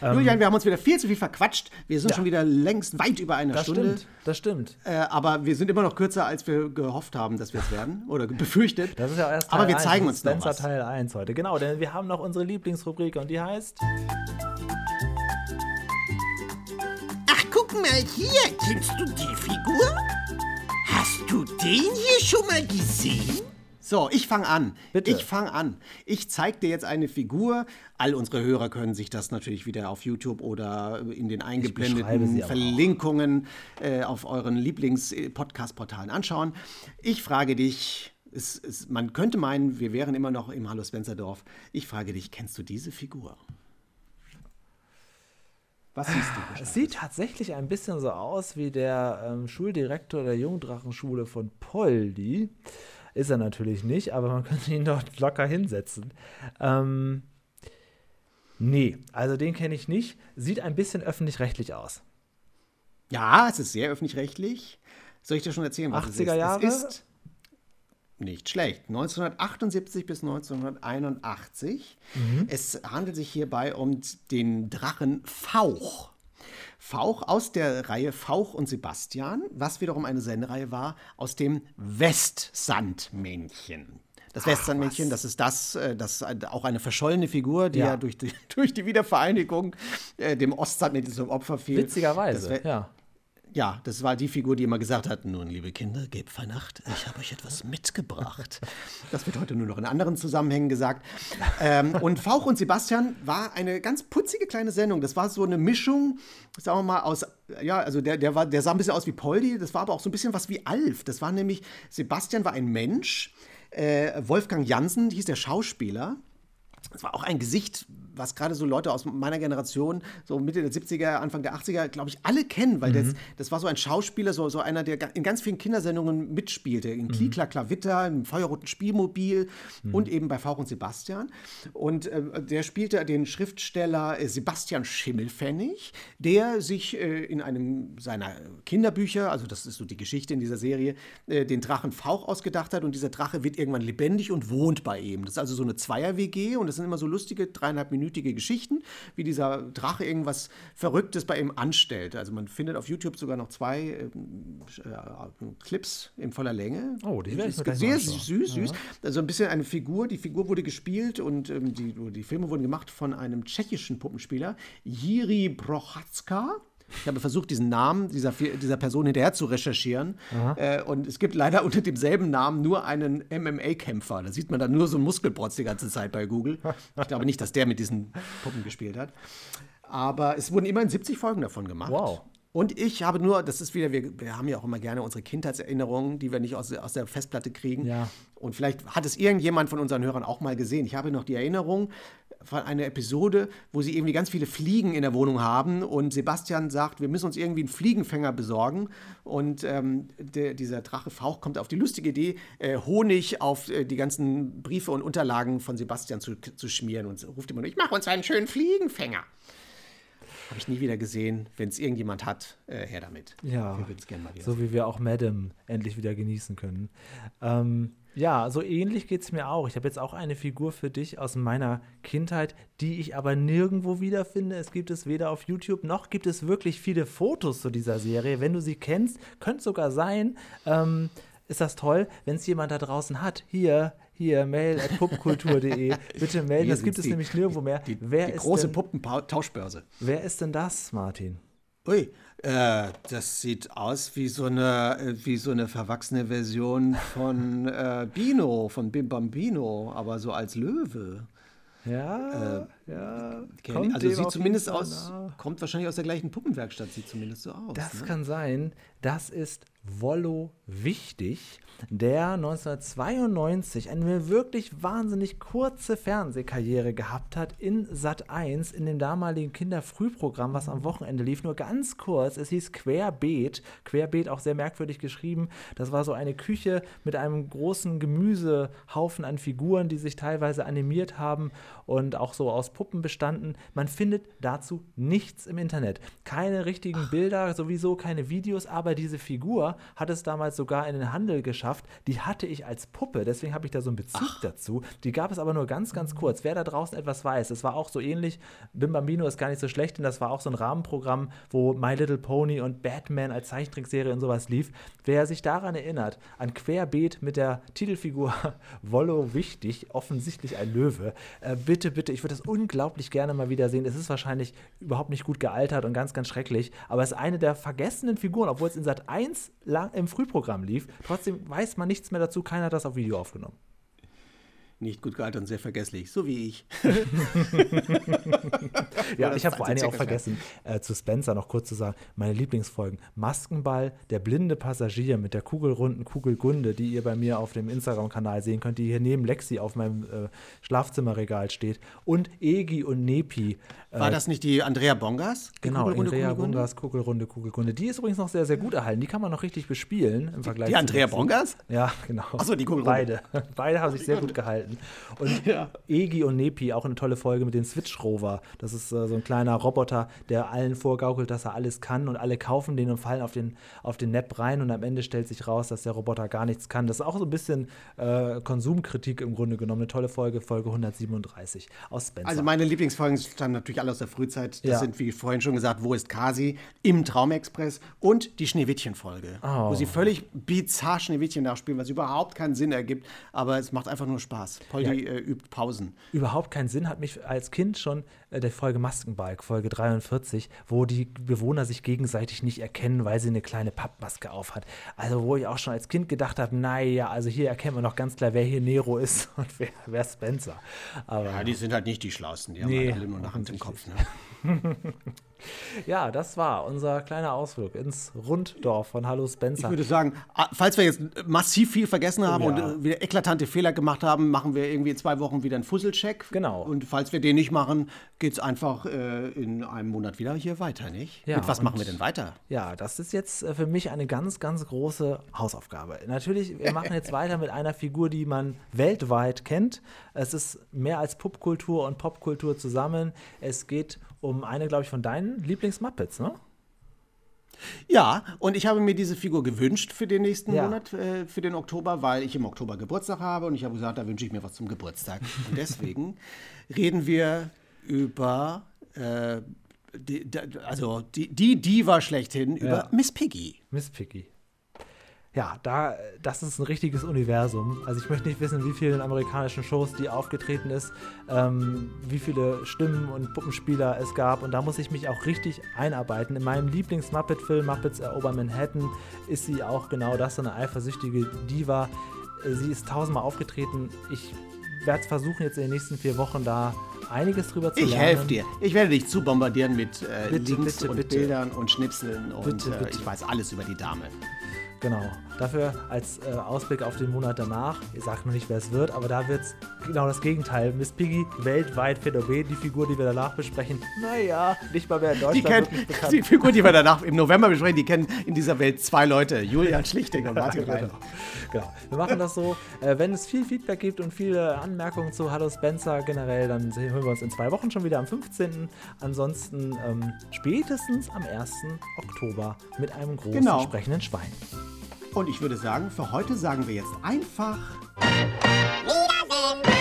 Ähm, Julian, wir haben uns wieder viel zu viel verquatscht. Wir sind Ja. schon wieder längst weit über eine das Stunde. stimmt, das stimmt. Äh, aber wir sind immer noch kürzer, als wir gehofft haben, dass wir es werden (laughs) oder befürchtet. Das ist ja erst Teil aber wir 1, zeigen das uns ist noch was. Teil 1 heute. Genau, denn wir haben noch unsere Lieblingsrubrik und die heißt Ach, guck mal hier. Kennst du die Figur? Hast du den hier schon mal gesehen? So, ich fange an. Bitte. Ich fange an. Ich zeige dir jetzt eine Figur. All unsere Hörer können sich das natürlich wieder auf YouTube oder in den eingeblendeten. Verlinkungen äh, auf euren Lieblings-Podcast-Portalen anschauen. Ich frage dich, es, es, man könnte meinen, wir wären immer noch im Hallo Spencerdorf. Ich frage dich, kennst du diese Figur? Was siehst du? Es sieht tatsächlich ein bisschen so aus wie der ähm, Schuldirektor der Jungdrachenschule von Poldi. Ist er natürlich nicht, aber man (laughs) könnte ihn dort locker hinsetzen. Ähm, nee, also den kenne ich nicht. Sieht ein bisschen öffentlich-rechtlich aus. Ja, es ist sehr öffentlich-rechtlich. Soll ich dir schon erzählen, was es ist? 80er Jahre? Es ist nicht schlecht. 1978 bis 1981. Mhm. Es handelt sich hierbei um den Drachen Fauch. Fauch aus der Reihe Fauch und Sebastian, was wiederum eine Sendereihe war, aus dem Westsandmännchen. Das Westsandmännchen, das ist das, äh, das ist auch eine verschollene Figur, die ja, Ja. durch, die, (laughs) durch die Wiedervereinigung äh, dem Ostsandmännchen zum Opfer fiel. Witzigerweise, ja. Ja, das war die Figur, die immer gesagt hat: Nun, liebe Kinder, gebt Vernacht, ich habe euch etwas mitgebracht. Das wird heute nur noch in anderen Zusammenhängen gesagt. Ähm, und Fauch und Sebastian war eine ganz putzige kleine Sendung. Das war so eine Mischung, sagen wir mal, aus. Ja, also der, der, war, der sah ein bisschen aus wie Poldi, das war aber auch so ein bisschen was wie Alf. Das war nämlich: Sebastian war ein Mensch, äh, Wolfgang Jansen hieß der Schauspieler. Das war auch ein Gesicht, was gerade so Leute aus meiner Generation, so Mitte der 70er, Anfang der 80er, glaube ich, alle kennen, weil das, Mhm. das war so ein Schauspieler, so, so einer, der in ganz vielen Kindersendungen mitspielte. In Mhm. Klikla Klavitter, im Feuerroten Spielmobil und eben bei Fauch und Sebastian. Und äh, der spielte den Schriftsteller äh, Sebastian Schimmelpfennig, der sich äh, in einem seiner Kinderbücher, also das ist so die Geschichte in dieser Serie, äh, den Drachen Fauch ausgedacht hat und dieser Drache wird irgendwann lebendig und wohnt bei ihm. Das ist also so eine Zweier-WG und das sind immer so lustige dreieinhalbminütige Geschichten, wie dieser Drache irgendwas Verrücktes bei ihm anstellt. Also man findet auf YouTube sogar noch zwei ähm, äh, Clips in voller Länge. Oh, die ist sehr süß, süß. Ja. Also ein bisschen eine Figur. Die Figur wurde gespielt und ähm, die, die Filme wurden gemacht von einem tschechischen Puppenspieler, Jiri Prochazka. Ich habe versucht, diesen Namen dieser, dieser Person hinterher zu recherchieren. Äh, und es gibt leider (laughs) unter demselben Namen nur einen MMA-Kämpfer. Da sieht man dann nur so einen Muskelprotz die ganze Zeit bei Google. Ich glaube nicht, dass der mit diesen Puppen gespielt hat. Aber es wurden immerhin 70 Folgen davon gemacht. Wow. Und ich habe nur, das ist wieder, wir, wir haben ja auch immer gerne unsere Kindheitserinnerungen, die wir nicht aus, aus der Festplatte kriegen. Ja. Und vielleicht hat es irgendjemand von unseren Hörern auch mal gesehen. Ich habe noch die Erinnerung von einer Episode, wo sie irgendwie ganz viele Fliegen in der Wohnung haben und Sebastian sagt, wir müssen uns irgendwie einen Fliegenfänger besorgen. Und ähm, der, dieser Drache Fauch kommt auf die lustige Idee, äh, Honig auf äh, die ganzen Briefe und Unterlagen von Sebastian zu, zu schmieren und ruft immer nur, ich mache uns einen schönen Fliegenfänger. Habe ich nie wieder gesehen. Wenn es irgendjemand hat, äh, her damit. Ja, so wie wir auch Madame endlich wieder genießen können. Ähm, ja, so ähnlich geht es mir auch. Ich habe jetzt auch eine Figur für dich aus meiner Kindheit, die ich aber nirgendwo wiederfinde. Es gibt es weder auf YouTube noch gibt es wirklich viele Fotos zu dieser Serie. Wenn du sie kennst, könnte sogar sein. Ähm, ist das toll, wenn es jemand da draußen hat? Hier, hier, mail at pupkultur.de. (laughs) Bitte melden, das gibt es die- nämlich nirgendwo mehr. Die, wer die ist große denn, Puppentauschbörse. Wer ist denn das, Martin? Ui, äh, das sieht aus wie so eine, äh, wie so eine verwachsene Version von äh, Bino, von Bim Bambino, aber so als Löwe. Ja, ja. Kommt also sieht zumindest aus, nah. kommt wahrscheinlich aus der gleichen Puppenwerkstatt, sieht zumindest so aus. Das ne? kann sein. Das ist Wollo Wichtig, der 1992 eine wirklich wahnsinnig kurze Fernsehkarriere gehabt hat in Sat 1 in dem damaligen Kinderfrühprogramm, was am Wochenende lief. Nur ganz kurz, es hieß Querbeet. Querbeet auch sehr merkwürdig geschrieben. Das war so eine Küche mit einem großen Gemüsehaufen an Figuren, die sich teilweise animiert haben und auch so aus Puppen bestanden. Man findet dazu nichts im Internet. Keine richtigen Bilder, sowieso keine Videos, aber diese Figur hat es damals sogar in den Handel geschafft. Die hatte ich als Puppe, deswegen habe ich da so einen Bezug dazu. Die gab es aber nur ganz, ganz kurz. Wer da draußen etwas weiß, es war auch so ähnlich. Bim Bambino ist gar nicht so schlecht, denn das war auch so ein Rahmenprogramm, wo My Little Pony und Batman als Zeichentrickserie und sowas lief. Wer sich daran erinnert, an Querbeet mit der Titelfigur (laughs) Wollo Wichtig, offensichtlich ein Löwe, äh, bitte, bitte, ich würde das unglaublich gerne mal wieder sehen. Es ist wahrscheinlich überhaupt nicht gut gealtert und ganz, ganz schrecklich, aber es ist eine der vergessenen Figuren, obwohl es in Sat 1 lang im Frühprogramm lief. Trotzdem weiß man nichts mehr dazu, keiner hat das auf Video aufgenommen. Nicht gut gealtert und sehr vergesslich, so wie ich. (laughs) ja, ich habe vor allen Dingen auch vergessen, äh, zu Spencer noch kurz zu sagen, meine Lieblingsfolgen. Maskenball, der blinde Passagier mit der kugelrunden Kugelgunde, die ihr bei mir auf dem Instagram-Kanal sehen könnt, die hier neben Lexi auf meinem äh, Schlafzimmerregal steht. Und Egi und Nepi. äh, War das nicht die Andrea Bongas? Die Genau, Kugelrunde, Andrea Kugelrunde? Bungas, Kugelrunde, Kugelgunde. Die ist übrigens noch sehr, sehr gut erhalten. Die kann man noch richtig bespielen im Vergleich die zu Andrea. Bongas? Ja, genau. Ach so, die Kugelrunde. Beide. Beide haben sich sehr gut gehalten. Und (laughs) Egi und Nepi, auch eine tolle Folge mit dem Switch Rover. Das ist äh, so ein kleiner Roboter, der allen vorgaukelt, dass er alles kann und alle kaufen den und fallen auf den, auf den Nap rein und am Ende stellt sich raus, dass der Roboter gar nichts kann. Das ist auch so ein bisschen äh, Konsumkritik im Grunde genommen. Eine tolle Folge, Folge 137 aus Spencer. Also meine Lieblingsfolgen stammen natürlich alle aus der Frühzeit. Das Ja. sind, wie vorhin schon gesagt, Wo ist Kasi? Im Traumexpress und die Schneewittchen-Folge. Oh. Wo sie völlig bizarr Schneewittchen nachspielen, was überhaupt keinen Sinn ergibt, aber es macht einfach nur Spaß. Polly äh, übt Pausen. überhaupt keinen Sinn hat mich als Kind schon äh, der Folge Maskenbalg, Folge 43, wo die Bewohner sich gegenseitig nicht erkennen, weil sie eine kleine Pappmaske aufhat. Also wo ich auch schon als Kind gedacht habe, naja, also hier erkennt man doch ganz klar, wer hier Nero ist (laughs) und wer, wer Spencer. Aber Ja, die sind halt nicht die Schlausten, die Nee, haben alle nur eine Hand im Kopf. Ne? Ja, das war unser kleiner Ausflug ins Runddorf von Hallo Spencer. Ich würde sagen, ah, falls wir jetzt massiv viel vergessen haben Oh und ja. äh, wieder eklatante Fehler gemacht haben, machen wir irgendwie in zwei Wochen wieder einen Fusselcheck. Genau. Und falls wir den nicht machen, geht es einfach äh, in einem Monat wieder hier weiter, nicht? Ja, Mit was und- machen wir denn weiter? Ja, das ist jetzt äh, für mich eine ganz, ganz große Hausaufgabe. Natürlich, wir (laughs) machen jetzt weiter mit einer Figur, die man weltweit kennt. Es ist mehr als Popkultur und Popkultur zusammen. Es geht um eine, glaube ich, von deinen Lieblings-Muppets, ne? Ja, und ich habe mir diese Figur gewünscht für den nächsten Ja. Monat, äh, für den Oktober, weil ich im Oktober Geburtstag habe und ich habe gesagt, da wünsche ich mir was zum Geburtstag. Und deswegen (laughs) reden wir über, äh, die, also die, die Diva schlechthin, über Ja. Miss Piggy. Miss Piggy. Ja, da, das ist ein richtiges Universum. Also ich möchte nicht wissen, wie vielen amerikanischen Shows die aufgetreten ist, ähm, wie viele Stimmen und Puppenspieler es gab. Und da muss ich mich auch richtig einarbeiten. In meinem Lieblings-Muppet-Film Muppets erobern Manhattan ist sie auch genau das, so eine eifersüchtige Diva. Sie ist tausendmal aufgetreten. Ich werde es versuchen, jetzt in den nächsten vier Wochen da einiges drüber zu Ich lernen. helfe dir. Ich werde dich zu bombardieren mit äh, Bitte, Links bitte, und bitte. Bildern und Schnipseln und äh, bitte. ich weiß alles über die Dame. Genau. Dafür als äh, Ausblick auf den Monat danach, ich sage noch nicht, wer es wird, aber da wird es genau das Gegenteil. Miss Piggy, weltweit Phänomen, die Figur, die wir danach besprechen. Naja, nicht mal mehr in Die, Deutschland kennt, wirklich bekannt. die Figur, die wir danach im November besprechen, die kennen in dieser Welt zwei Leute. Julian Schlichting und Martin genau. Reiner. genau. Wir machen das so. Äh, wenn es viel Feedback gibt und viele Anmerkungen zu Hallo Spencer generell, dann sehen- hören wir uns in zwei Wochen schon wieder am 15. Ansonsten ähm, spätestens am 1. Oktober mit einem großen Genau. sprechenden Schwein. Und ich würde sagen, für heute sagen wir jetzt einfach. Wiedersehen!